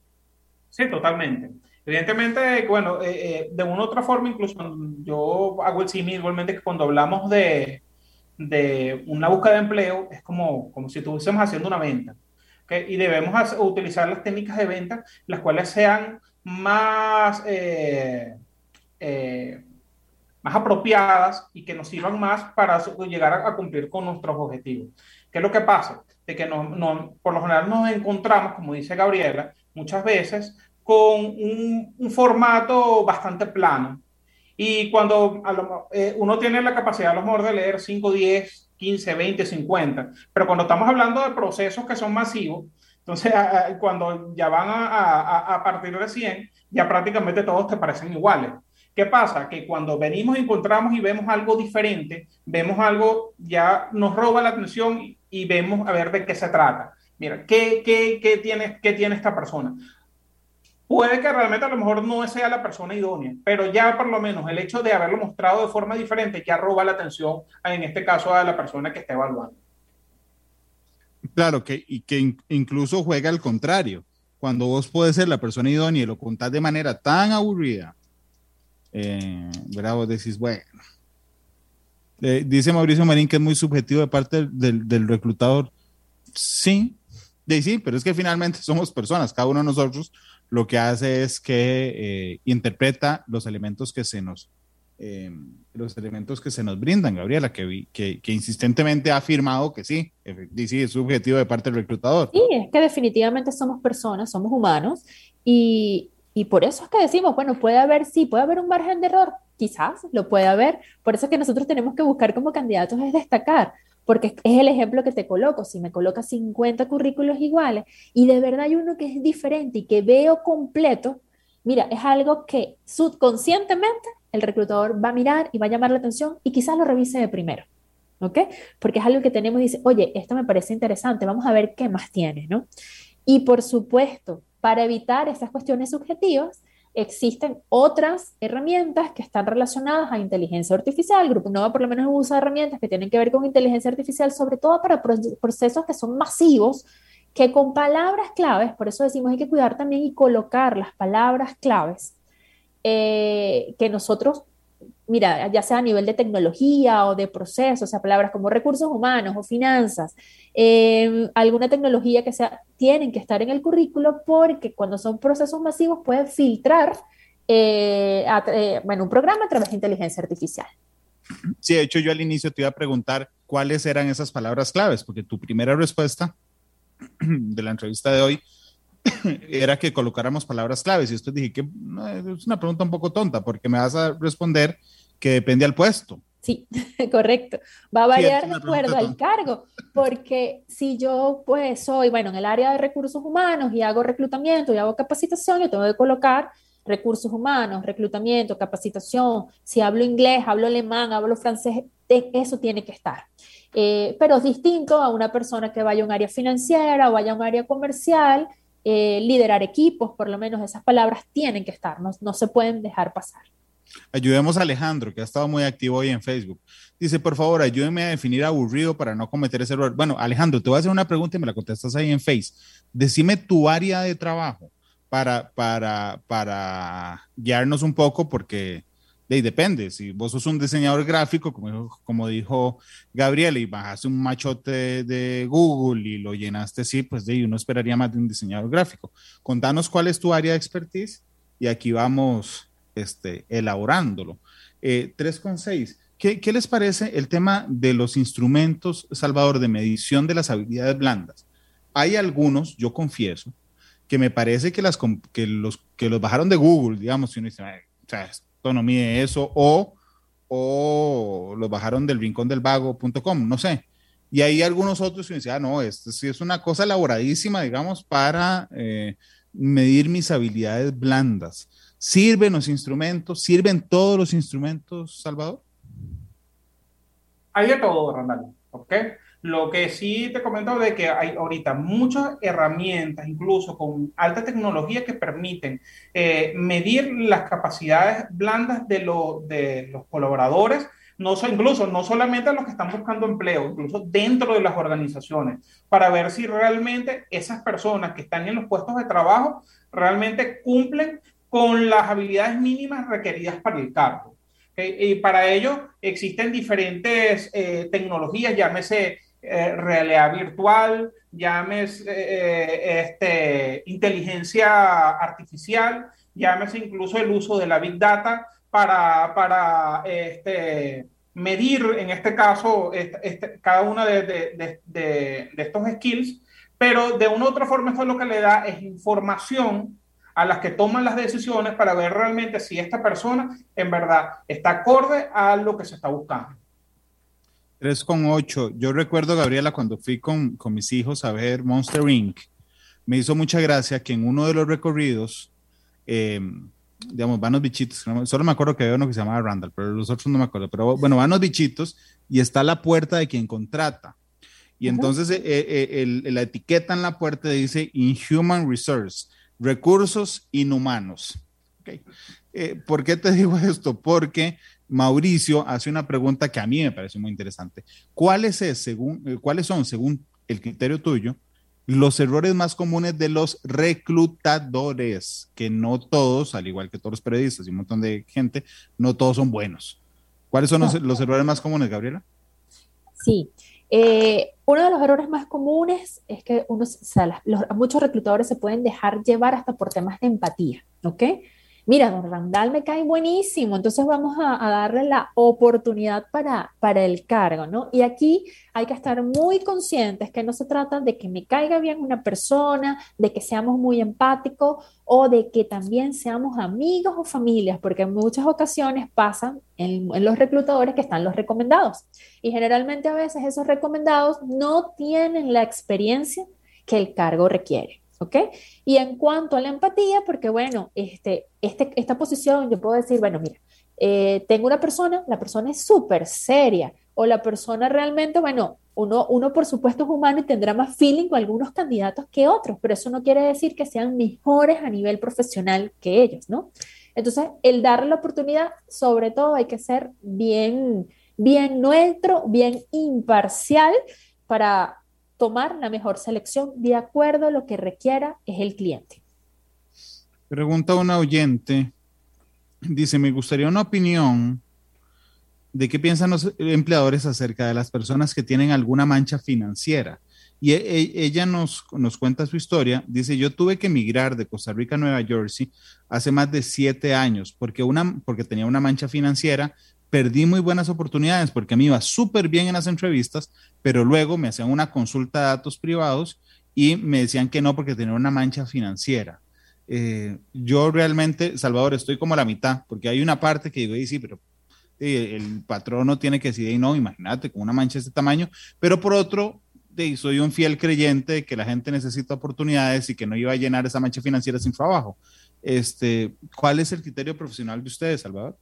Speaker 4: Sí, totalmente. Evidentemente, bueno, eh, eh, de una u otra forma, incluso yo hago el símil igualmente que cuando hablamos de, de, una búsqueda de empleo, es como, como si estuviésemos haciendo una venta. Y debemos utilizar las técnicas de venta, las cuales sean más, eh, más apropiadas y que nos sirvan más para llegar a, cumplir con nuestros objetivos. ¿Qué es lo que pasa? De que no, no, por lo general nos encontramos, como dice Gabriela, muchas veces con un, formato bastante plano. Y cuando eh, uno tiene la capacidad a lo mejor de leer 5, 10, 15, 20, 50, pero cuando estamos hablando de procesos que son masivos, entonces [laughs] cuando ya van a, partir de 100, ya prácticamente todos te parecen iguales. ¿Qué pasa? Que cuando venimos, encontramos y vemos algo diferente, vemos algo, ya nos roba la atención y vemos a ver de qué se trata. Mira, ¿qué, qué, qué, tiene, ¿qué tiene esta persona? Puede que realmente a lo mejor no sea la persona idónea, pero ya por lo menos el hecho de haberlo mostrado de forma diferente ya roba la atención, en este caso a la persona que está evaluando.
Speaker 2: Claro, que, y que incluso juega al contrario. Cuando vos puedes ser la persona idónea y lo contás de manera tan aburrida, eh, Vos decís, bueno. Eh, dice Mauricio Marín que es muy subjetivo de parte del, del reclutador. Sí, de, sí, pero es que finalmente [laughs] somos personas, cada uno de nosotros lo que hace es que eh, interpreta los elementos que se nos eh, los elementos que se nos brindan, Gabriela, que, que, que, insistentemente ha afirmado que sí, sí, es subjetivo de parte del reclutador.
Speaker 3: Sí, es que definitivamente somos personas, somos humanos, y, y por eso es que decimos, bueno, puede haber, sí, puede haber un margen de error, quizás lo puede haber, por eso es que nosotros tenemos que buscar como candidatos es destacar, porque es el ejemplo que te coloco, si me colocas 50 currículos iguales y de verdad hay uno que es diferente y que veo completo, mira, es algo que subconscientemente el reclutador va a mirar y va a llamar la atención y quizás lo revise de primero, ¿ok? Porque es algo que tenemos y dice, oye, esto me parece interesante, vamos a ver qué más tiene, ¿no? Y por supuesto, para evitar estas cuestiones subjetivas, existen otras herramientas que están relacionadas a inteligencia artificial. Grupo Nova por lo menos usa herramientas que tienen que ver con inteligencia artificial, sobre todo para procesos que son masivos, que con palabras claves, por eso decimos hay que cuidar también y colocar las palabras claves eh, que nosotros mira, ya sea a nivel de tecnología o de procesos, o sea, palabras como recursos humanos o finanzas, em, alguna tecnología que sea, tienen que estar en el currículo porque cuando son procesos masivos pueden filtrar eh, eh, bueno, un programa a través de inteligencia artificial.
Speaker 2: Sí, de hecho yo al inicio te iba a preguntar cuáles eran esas palabras claves, porque tu primera respuesta [clears throat] de la entrevista de hoy era que colocáramos palabras claves y esto dije que es una pregunta un poco tonta porque me vas a responder que depende al puesto.
Speaker 3: Sí, [laughs] correcto. Va a variar de acuerdo al cargo, porque si yo pues soy, bueno, en el área de recursos humanos y hago reclutamiento y hago capacitación, yo tengo que colocar recursos humanos, reclutamiento, capacitación. Si hablo inglés, hablo alemán, hablo francés, eso tiene que estar. Eh, pero es distinto a una persona que vaya a un área financiera o vaya a un área comercial, eh, liderar equipos, por lo menos esas palabras tienen que estar, no, no se pueden dejar pasar.
Speaker 2: Ayudemos a Alejandro, que ha estado muy activo hoy en Facebook. Dice, por favor, ayúdenme a definir aburrido para no cometer ese error. Bueno, Alejandro, te voy a hacer una pregunta y me la contestas ahí en Face. Decime tu área de trabajo para, para, para guiarnos un poco, porque de depende. Si vos sos un diseñador gráfico, como, como dijo Gabriel, y bajaste un machote de, Google y lo llenaste así, pues de ahí uno esperaría más de un diseñador gráfico. Contanos cuál es tu área de expertise y aquí vamos este, elaborándolo. Eh, 3.6. ¿Qué, ¿Qué les parece el tema de los instrumentos, Salvador, de medición de las habilidades blandas? Hay algunos, yo confieso, que me parece que, las, que, los, que los bajaron de Google, digamos, si uno dice, o sea, esto no mide eso, o, o los bajaron del rincón del vago.com, no sé. Y hay algunos otros que dicen, ah, no, esto sí es una cosa elaboradísima, digamos, para eh, medir mis habilidades blandas. ¿Sirven los instrumentos? ¿Sirven todos los instrumentos, Salvador?
Speaker 4: Hay de todo, Randall. ¿Ok? Lo que sí te comento de que hay ahorita muchas herramientas, incluso con alta tecnología, que permiten eh, medir las capacidades blandas de, los colaboradores, no incluso no solamente los que están buscando empleo, incluso dentro de las organizaciones, para ver si realmente esas personas que están en los puestos de trabajo realmente cumplen con las habilidades mínimas requeridas para el cargo. Y para ello existen diferentes eh, tecnologías, llámese eh, realidad virtual, llámese eh, este, inteligencia artificial, llámese incluso el uso de la Big Data para, para este, medir, en este caso, este, este cada uno de, de, de, de estos skills, pero de una u otra forma esto lo que le da es información a las que toman las decisiones para ver realmente si esta persona en verdad está acorde a lo que se está buscando.
Speaker 2: 3,8. Yo recuerdo, Gabriela, cuando fui con, con, mis hijos a ver Monster Inc., me hizo mucha gracia que en uno de los recorridos, eh, digamos, van los bichitos, solo me acuerdo que había uno que se llamaba Randall, pero los otros no me acuerdo, pero bueno, van los bichitos y está la puerta de quien contrata. Y entonces eh, eh, el, la etiqueta en la puerta dice Inhuman Resource recursos inhumanos. Okay. Eh, ¿Por qué te [laughs] digo esto? Porque Mauricio hace una pregunta que a mí me parece muy interesante. ¿Cuáles, es, según, eh, ¿Cuáles son, según el criterio tuyo, los errores más comunes de los reclutadores? Que no todos, al igual que todos los periodistas y un montón de gente, no todos son buenos. ¿Cuáles son los, los errores más comunes, Gabriela?
Speaker 3: Sí. Eh, uno de los errores más comunes es que unos, muchos reclutadores se pueden dejar llevar hasta por temas de empatía, ¿ok? Mira, don Randall me cae buenísimo, entonces vamos a, darle la oportunidad para, para el cargo, ¿no? Y aquí hay que estar muy conscientes que no se trata de que me caiga bien una persona, de que seamos muy empáticos o de que también seamos amigos o familias, porque en muchas ocasiones pasan en los reclutadores que están los recomendados. Y generalmente a veces esos recomendados no tienen la experiencia que el cargo requiere. ¿Ok? Y en cuanto a la empatía, porque bueno, este, este, esta posición yo puedo decir, bueno, mira, eh, tengo una persona, la persona es súper seria, o la persona realmente, bueno, uno, uno por supuesto es humano y tendrá más feeling con algunos candidatos que otros, pero eso no quiere decir que sean mejores a nivel profesional que ellos, ¿no? Entonces, el darle la oportunidad, sobre todo hay que ser bien, bien neutro, bien imparcial para tomar la mejor selección de acuerdo a lo que requiera es el cliente.
Speaker 2: Pregunta una oyente, dice, me gustaría una opinión de qué piensan los empleadores acerca de las personas que tienen alguna mancha financiera. Y e, e, ella nos, nos cuenta su historia. Dice, yo tuve que emigrar de Costa Rica a Nueva Jersey hace más de siete años porque, una, porque tenía una mancha financiera perdí muy buenas oportunidades porque me iba súper bien en las entrevistas, pero luego me hacían una consulta de datos privados y me decían que no porque tenía una mancha financiera. Eh, yo realmente, Salvador, estoy como a la mitad, porque hay una parte que digo, sí, pero el patrón no tiene que decir, no, imagínate, con una mancha de este tamaño, pero por otro, soy un fiel creyente de que la gente necesita oportunidades y que no iba a llenar esa mancha financiera sin trabajo. Este, ¿Cuál es el criterio profesional de ustedes, Salvador?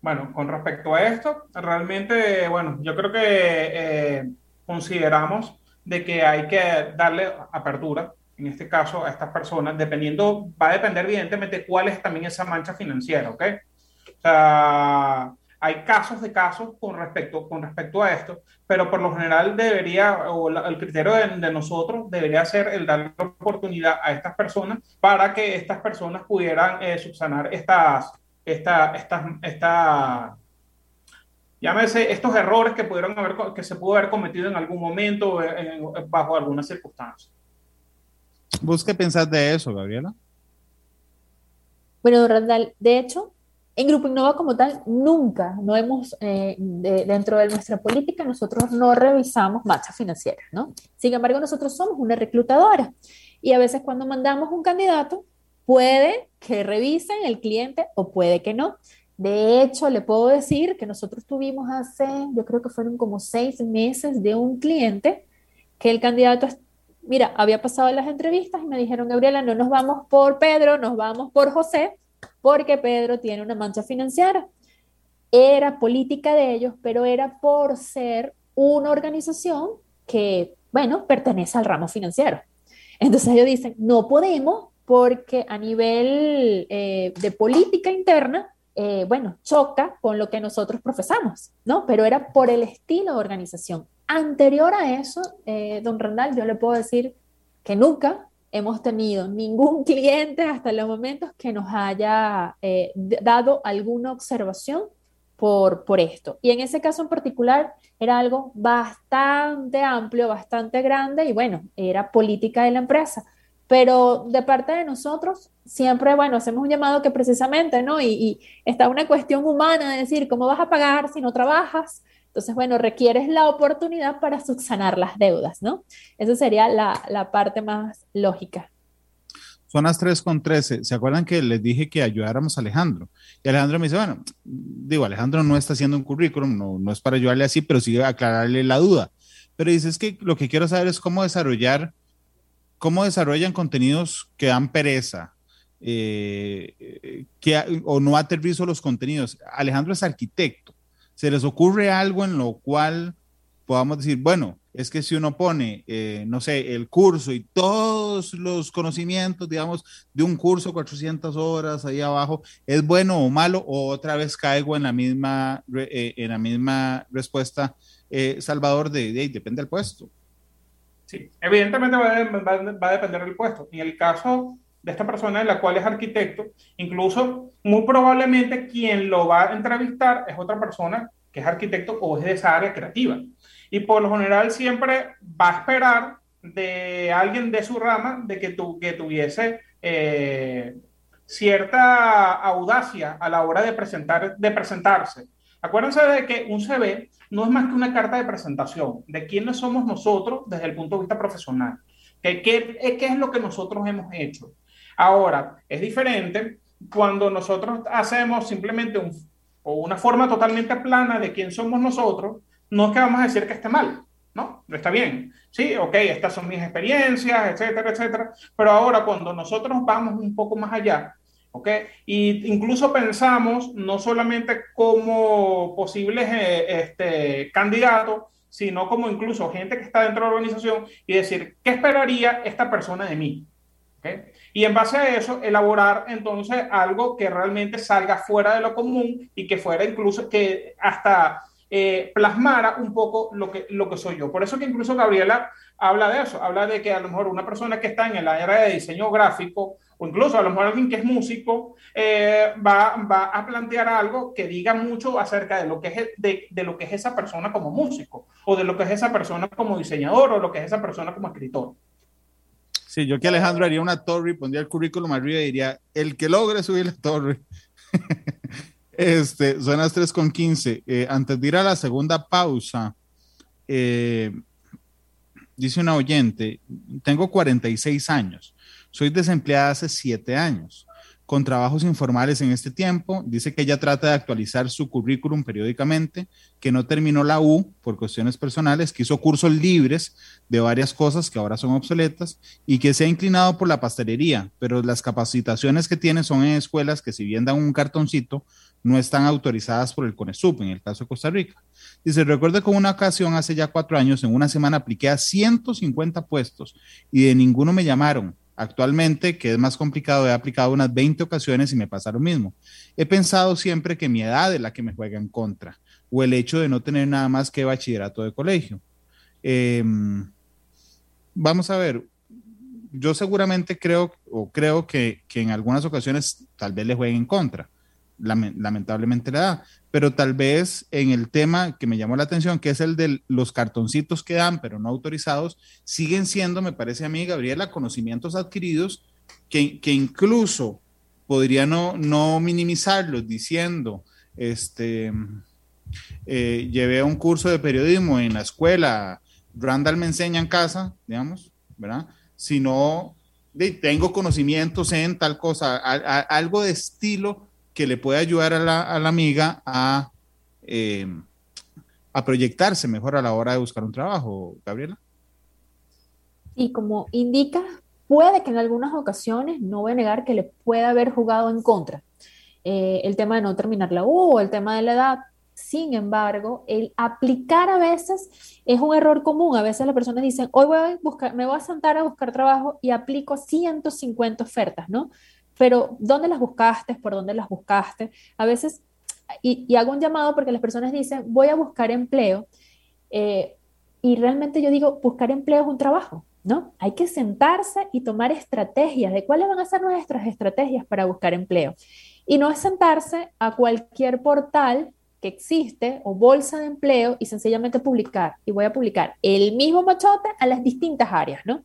Speaker 4: Bueno, con respecto a esto, realmente, bueno, yo creo que eh, consideramos de que hay que darle apertura, en este caso, a estas personas, dependiendo, va a depender evidentemente cuál es también esa mancha financiera, ¿ok? O sea, hay casos de casos con respecto, con respecto a esto, pero por lo general debería, o el criterio de, nosotros debería ser el darle oportunidad a estas personas para que estas personas pudieran eh, subsanar estas, esta, esta, esta, llámese, estos errores que pudieron haber, que se pudo haber cometido en algún momento bajo algunas circunstancias.
Speaker 2: ¿Vos qué pensás de eso, Gabriela?
Speaker 3: Bueno, Randall, de hecho, en Grupo Innova como tal, nunca, no hemos, eh, dentro de nuestra política, nosotros no revisamos marchas financieras, ¿no? Sin embargo, nosotros somos una reclutadora y a veces cuando mandamos un candidato, Puede que revisen el cliente o puede que no. De hecho, le puedo decir que nosotros tuvimos hace, yo creo que fueron como seis meses de un cliente que el candidato, mira, había pasado las entrevistas y me dijeron, Gabriela, no nos vamos por Pedro, nos vamos por José, porque Pedro tiene una mancha financiera. Era política de ellos, pero era por ser una organización que, bueno, pertenece al ramo financiero. Entonces ellos dicen, no podemos porque a nivel eh, de política interna, eh, bueno, choca con lo que nosotros profesamos, ¿no? Pero era por el estilo de organización. Anterior a eso, eh, don Randall, yo le puedo decir que nunca hemos tenido ningún [laughs] cliente hasta los momentos que nos haya dado alguna observación por, por esto. Y en ese caso en particular era algo bastante amplio, bastante grande y bueno, era política de la empresa. Pero de parte de nosotros, siempre, bueno, hacemos un llamado que precisamente, ¿no? Y, está una cuestión humana de decir, ¿cómo vas a pagar si no trabajas? Entonces, bueno, requieres la oportunidad para subsanar las deudas, ¿no? Esa sería la, la parte más lógica.
Speaker 2: Son las 3 con 13. ¿Se acuerdan que les dije que ayudáramos a Alejandro? Y Alejandro me dice, bueno, digo, Alejandro no está haciendo un currículum, no, no es para ayudarle así, pero sí aclararle la duda. Pero dice, es que lo que quiero saber es cómo desarrollar cómo desarrollan contenidos que dan pereza, eh, que, o no aterrizo los contenidos. Alejandro es arquitecto. ¿Se les ocurre algo en lo cual podamos decir, bueno, es que si uno pone, eh, no sé, el curso y todos los conocimientos, digamos, de un curso 400 horas ahí abajo, ¿es bueno o malo? O otra vez caigo en la misma, eh, en la misma respuesta, eh, Salvador, de, de, depende del puesto.
Speaker 4: Sí, evidentemente va a, depender del puesto. En el caso de esta persona, en la cual es arquitecto, incluso muy probablemente quien lo va a entrevistar es otra persona que es arquitecto o es de esa área creativa. Y por lo general siempre va a esperar de alguien de su rama de que, tu, que tuviese eh, cierta audacia a la hora de, presentar, de presentarse. Acuérdense de que un CV no es más que una carta de presentación de quiénes somos nosotros desde el punto de vista profesional. ¿Qué, qué, qué es lo que nosotros hemos hecho? Ahora, es diferente cuando nosotros hacemos simplemente un, o una forma totalmente plana de quién somos nosotros, no es que vamos a decir que esté mal, ¿no? Está bien. Sí, ok, estas son mis experiencias, etcétera, etcétera. Pero ahora cuando nosotros vamos un poco más allá, ¿ok? Y incluso pensamos no solamente como posibles eh, este, candidatos, sino como incluso gente que está dentro de la organización y decir, ¿qué esperaría esta persona de mí? ¿Okay? Y en base a eso, elaborar entonces algo que realmente salga fuera de lo común y que fuera incluso que hasta eh, plasmara un poco lo que, lo que soy yo. Por eso que incluso Gabriela habla de eso, habla de que a lo mejor una persona que está en el área de diseño gráfico o incluso a lo mejor alguien que es músico eh, va, va, a plantear algo que diga mucho acerca de lo, que es, de, de, lo que es esa persona como músico o de lo que es esa persona como diseñador o lo que es esa persona como escritor.
Speaker 2: Sí, yo que Alejandro haría una torre y pondría el currículum arriba y diría, el que logre subir la torre. [laughs] Este, son las 3 con 15. Eh, antes de ir a la segunda pausa, eh, dice una oyente, tengo 46 años, soy desempleada hace 7 años, con trabajos informales en este tiempo. Dice que ella trata de actualizar su currículum periódicamente, que no terminó la U por cuestiones personales, que hizo cursos libres de varias cosas que ahora son obsoletas y que se ha inclinado por la pastelería, pero las capacitaciones que tiene son en escuelas que si bien dan un cartoncito, no están autorizadas por el CONESUP, en el caso de Costa Rica. Dice, recuerdo que una ocasión hace ya cuatro años, en una semana apliqué a 150 puestos y de ninguno me llamaron. Actualmente, que es más complicado, he aplicado unas 20 ocasiones y me pasa lo mismo. He pensado siempre que mi edad es la que me juega en contra o el hecho de no tener nada más que bachillerato de colegio. Eh, vamos a ver, yo seguramente creo o creo que, que, en algunas ocasiones tal vez le jueguen en contra, lamentablemente la edad, pero tal vez en el tema que me llamó la atención, que es el de los cartoncitos que dan, pero no autorizados, siguen siendo, me parece a mí, Gabriela, conocimientos adquiridos que, que incluso podría no, no minimizarlos diciendo, este, eh, llevé un curso de periodismo en la escuela, Randall me enseña en casa, digamos, ¿verdad? Sino, de, tengo conocimientos en tal cosa, algo de estilo que le puede ayudar a la, amiga a, eh, a proyectarse mejor a la hora de buscar un trabajo, Gabriela.
Speaker 3: Y como indica, puede que en algunas ocasiones, no voy a negar que le puede haber jugado en contra. Eh, el tema de no terminar la U o el tema de la edad. Sin embargo, el aplicar a veces es un error común. A veces las personas dicen, hoy voy a buscar, me voy a sentar a buscar trabajo y aplico 150 ofertas, ¿no? Pero ¿dónde las buscaste? ¿Por dónde las buscaste? A veces, y, hago un llamado porque las personas dicen, voy a buscar empleo, eh, y realmente yo digo, buscar empleo es un trabajo, ¿no? Hay que sentarse y tomar estrategias de cuáles van a ser nuestras estrategias para buscar empleo. Y no es sentarse a cualquier portal que existe o bolsa de empleo y sencillamente publicar. Y voy a publicar el mismo machote a las distintas áreas, ¿no?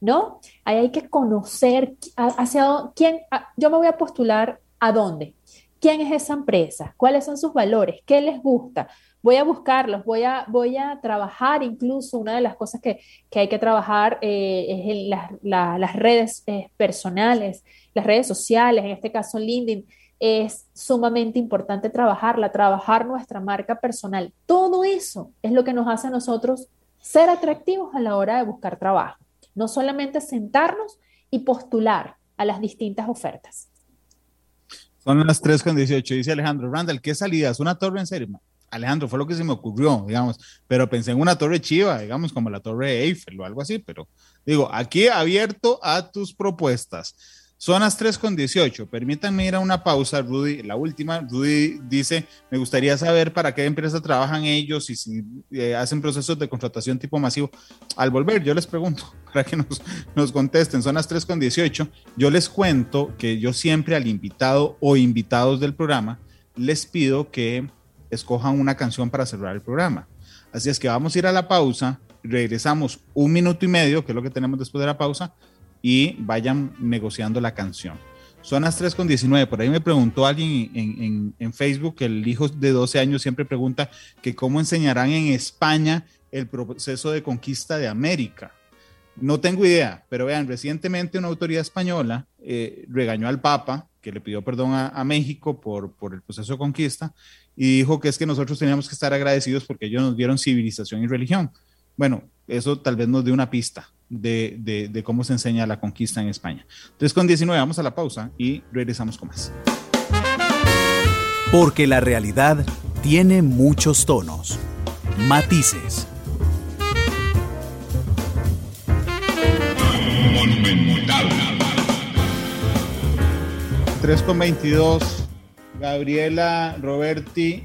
Speaker 3: ¿No? Ahí hay que conocer hacia quién, yo me voy a postular a dónde, quién es esa empresa, cuáles son sus valores, qué les gusta. Voy a buscarlos, voy a, voy a trabajar incluso, una de las cosas que, que hay que trabajar eh, es en las, la, las redes eh, personales, las redes sociales, en este caso LinkedIn, es sumamente importante trabajarla, trabajar nuestra marca personal. Todo eso es lo que nos hace a nosotros ser atractivos a la hora de buscar trabajo no solamente sentarnos y postular a las distintas ofertas.
Speaker 2: Son las 3 con 18, dice Alejandro Randall, ¿qué salidas? ¿Una torre en serio? Alejandro, fue lo que se me ocurrió, digamos, pero pensé en una torre chiva, digamos, como la torre Eiffel o algo así, pero digo, aquí abierto a tus propuestas. Son las 3 con 18. Permítanme ir a una pausa, Rudy. La última, Rudy dice, me gustaría saber para qué empresa trabajan ellos y si eh, hacen procesos de contratación tipo masivo. Al volver, yo les pregunto [laughs] para que nos, nos contesten. Son las 3 con 18. Yo les cuento que yo siempre al invitado o invitados del programa les pido que escojan una canción para cerrar el programa. Así es que vamos a ir a la pausa. Regresamos un minuto y medio, que es lo que tenemos después de la pausa y vayan negociando la canción. Son las 3 con 19. Por ahí me preguntó alguien en, en, Facebook, el hijo de 12 años siempre pregunta que cómo enseñarán en España el proceso de conquista de América. No tengo idea, pero vean, recientemente una autoridad española eh, regañó al Papa, que le pidió perdón a, a, México por, por el proceso de conquista, y dijo que es que nosotros teníamos que estar agradecidos porque ellos nos dieron civilización y religión. Bueno, eso tal vez nos dé una pista de, cómo se enseña la conquista en España. Entonces con 19 vamos a la pausa y regresamos con más.
Speaker 5: Porque la realidad tiene muchos tonos, matices.
Speaker 2: 3 con 22. Gabriela Roberti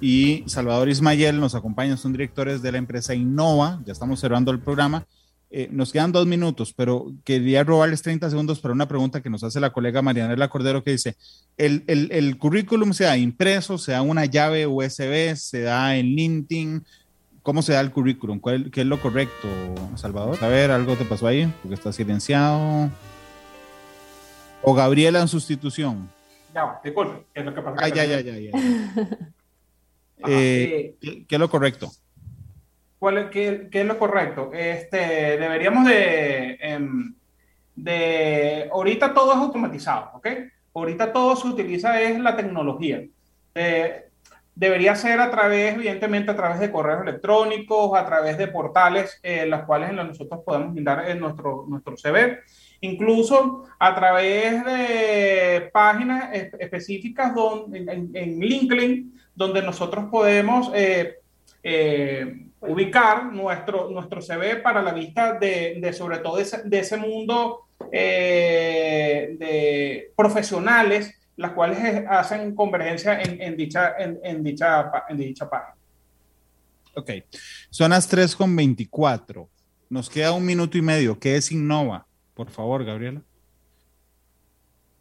Speaker 2: y Salvador Ismayel nos acompañan, son directores de la empresa Innova, ya estamos cerrando el programa eh, nos quedan dos minutos, pero quería robarles 30 segundos para una pregunta que nos hace la colega Marianela Cordero que dice, ¿el, el, el currículum se da impreso, se da una llave USB, se da en LinkedIn? ¿Cómo se da el currículum? ¿Cuál, ¿Qué es lo correcto, Salvador? A ver, algo te pasó ahí, porque está silenciado. ¿O Gabriela en sustitución?
Speaker 4: Ya, disculpe, es lo que pasa.
Speaker 2: Ah, ya, ya, ya, ya. [laughs] Eh, ¿qué, ¿Qué es lo correcto?
Speaker 4: ¿Cuál, qué, qué, es lo correcto? Este, deberíamos de, em, de... Ahorita todo es automatizado, ¿ok? Ahorita todo se utiliza es la tecnología. Eh, debería ser a través, evidentemente, a través de correos electrónicos, a través de portales, eh, las cuales nosotros podemos brindar en nuestro, nuestro CV, incluso a través de páginas específicas donde, en, LinkedIn, donde nosotros podemos eh, eh, ubicar nuestro, nuestro CV para la vista de, de sobre todo de ese, de ese mundo eh, de profesionales, las cuales hacen convergencia en, en dicha, en, en, dicha, en dicha página.
Speaker 2: Ok, son las 3 con 24. Nos queda un minuto y medio. ¿Qué es Innova? Por favor, Gabriela.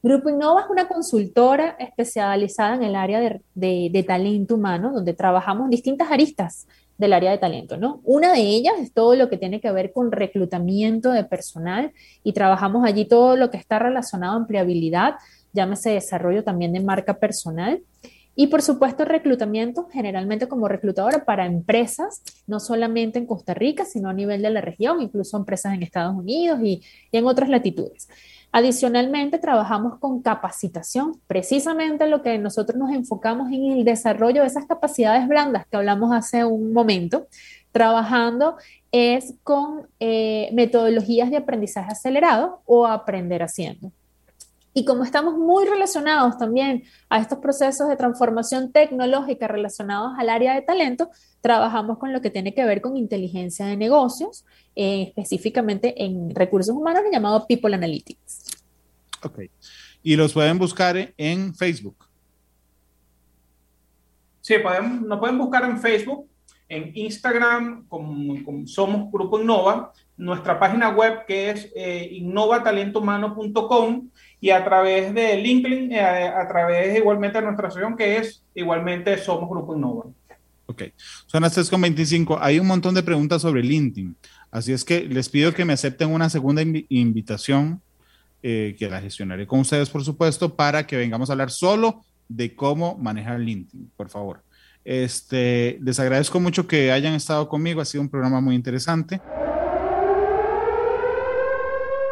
Speaker 3: Grupo Innova es una consultora especializada en el área de, de, de, talento humano, donde trabajamos distintas aristas del área de talento, ¿no? Una de ellas es todo lo que tiene que ver con reclutamiento de personal y trabajamos allí todo lo que está relacionado a empleabilidad, llámese desarrollo también de marca personal. Y por supuesto, reclutamiento generalmente como reclutadora para empresas, no solamente en Costa Rica, sino a nivel de la región, incluso empresas en Estados Unidos y, y en otras latitudes. Adicionalmente, trabajamos con capacitación, precisamente lo que nosotros nos enfocamos en el desarrollo de esas capacidades blandas que hablamos hace un momento. Trabajando es con eh, metodologías de aprendizaje acelerado o aprender haciendo. Y como estamos muy relacionados también a estos procesos de transformación tecnológica relacionados al área de talento, trabajamos con lo que tiene que ver con inteligencia de negocios, eh, específicamente en recursos humanos llamado People Analytics.
Speaker 2: Ok. Y los pueden buscar en Facebook.
Speaker 4: Sí, podemos, nos pueden buscar en Facebook, en Instagram, como, somos Grupo Innova, nuestra página web que es eh, innovatalentohumano.com y a través de LinkedIn, eh, a través igualmente de nuestra asociación que es igualmente Somos Grupo Innova.
Speaker 2: Ok, son las 3.25. Hay un montón de preguntas sobre LinkedIn, así es que les pido que me acepten una segunda inv invitación, eh, que la gestionaré con ustedes, por supuesto, para que vengamos a hablar solo de cómo manejar LinkedIn, por favor. Este, les agradezco mucho que hayan estado conmigo, ha sido un programa muy interesante.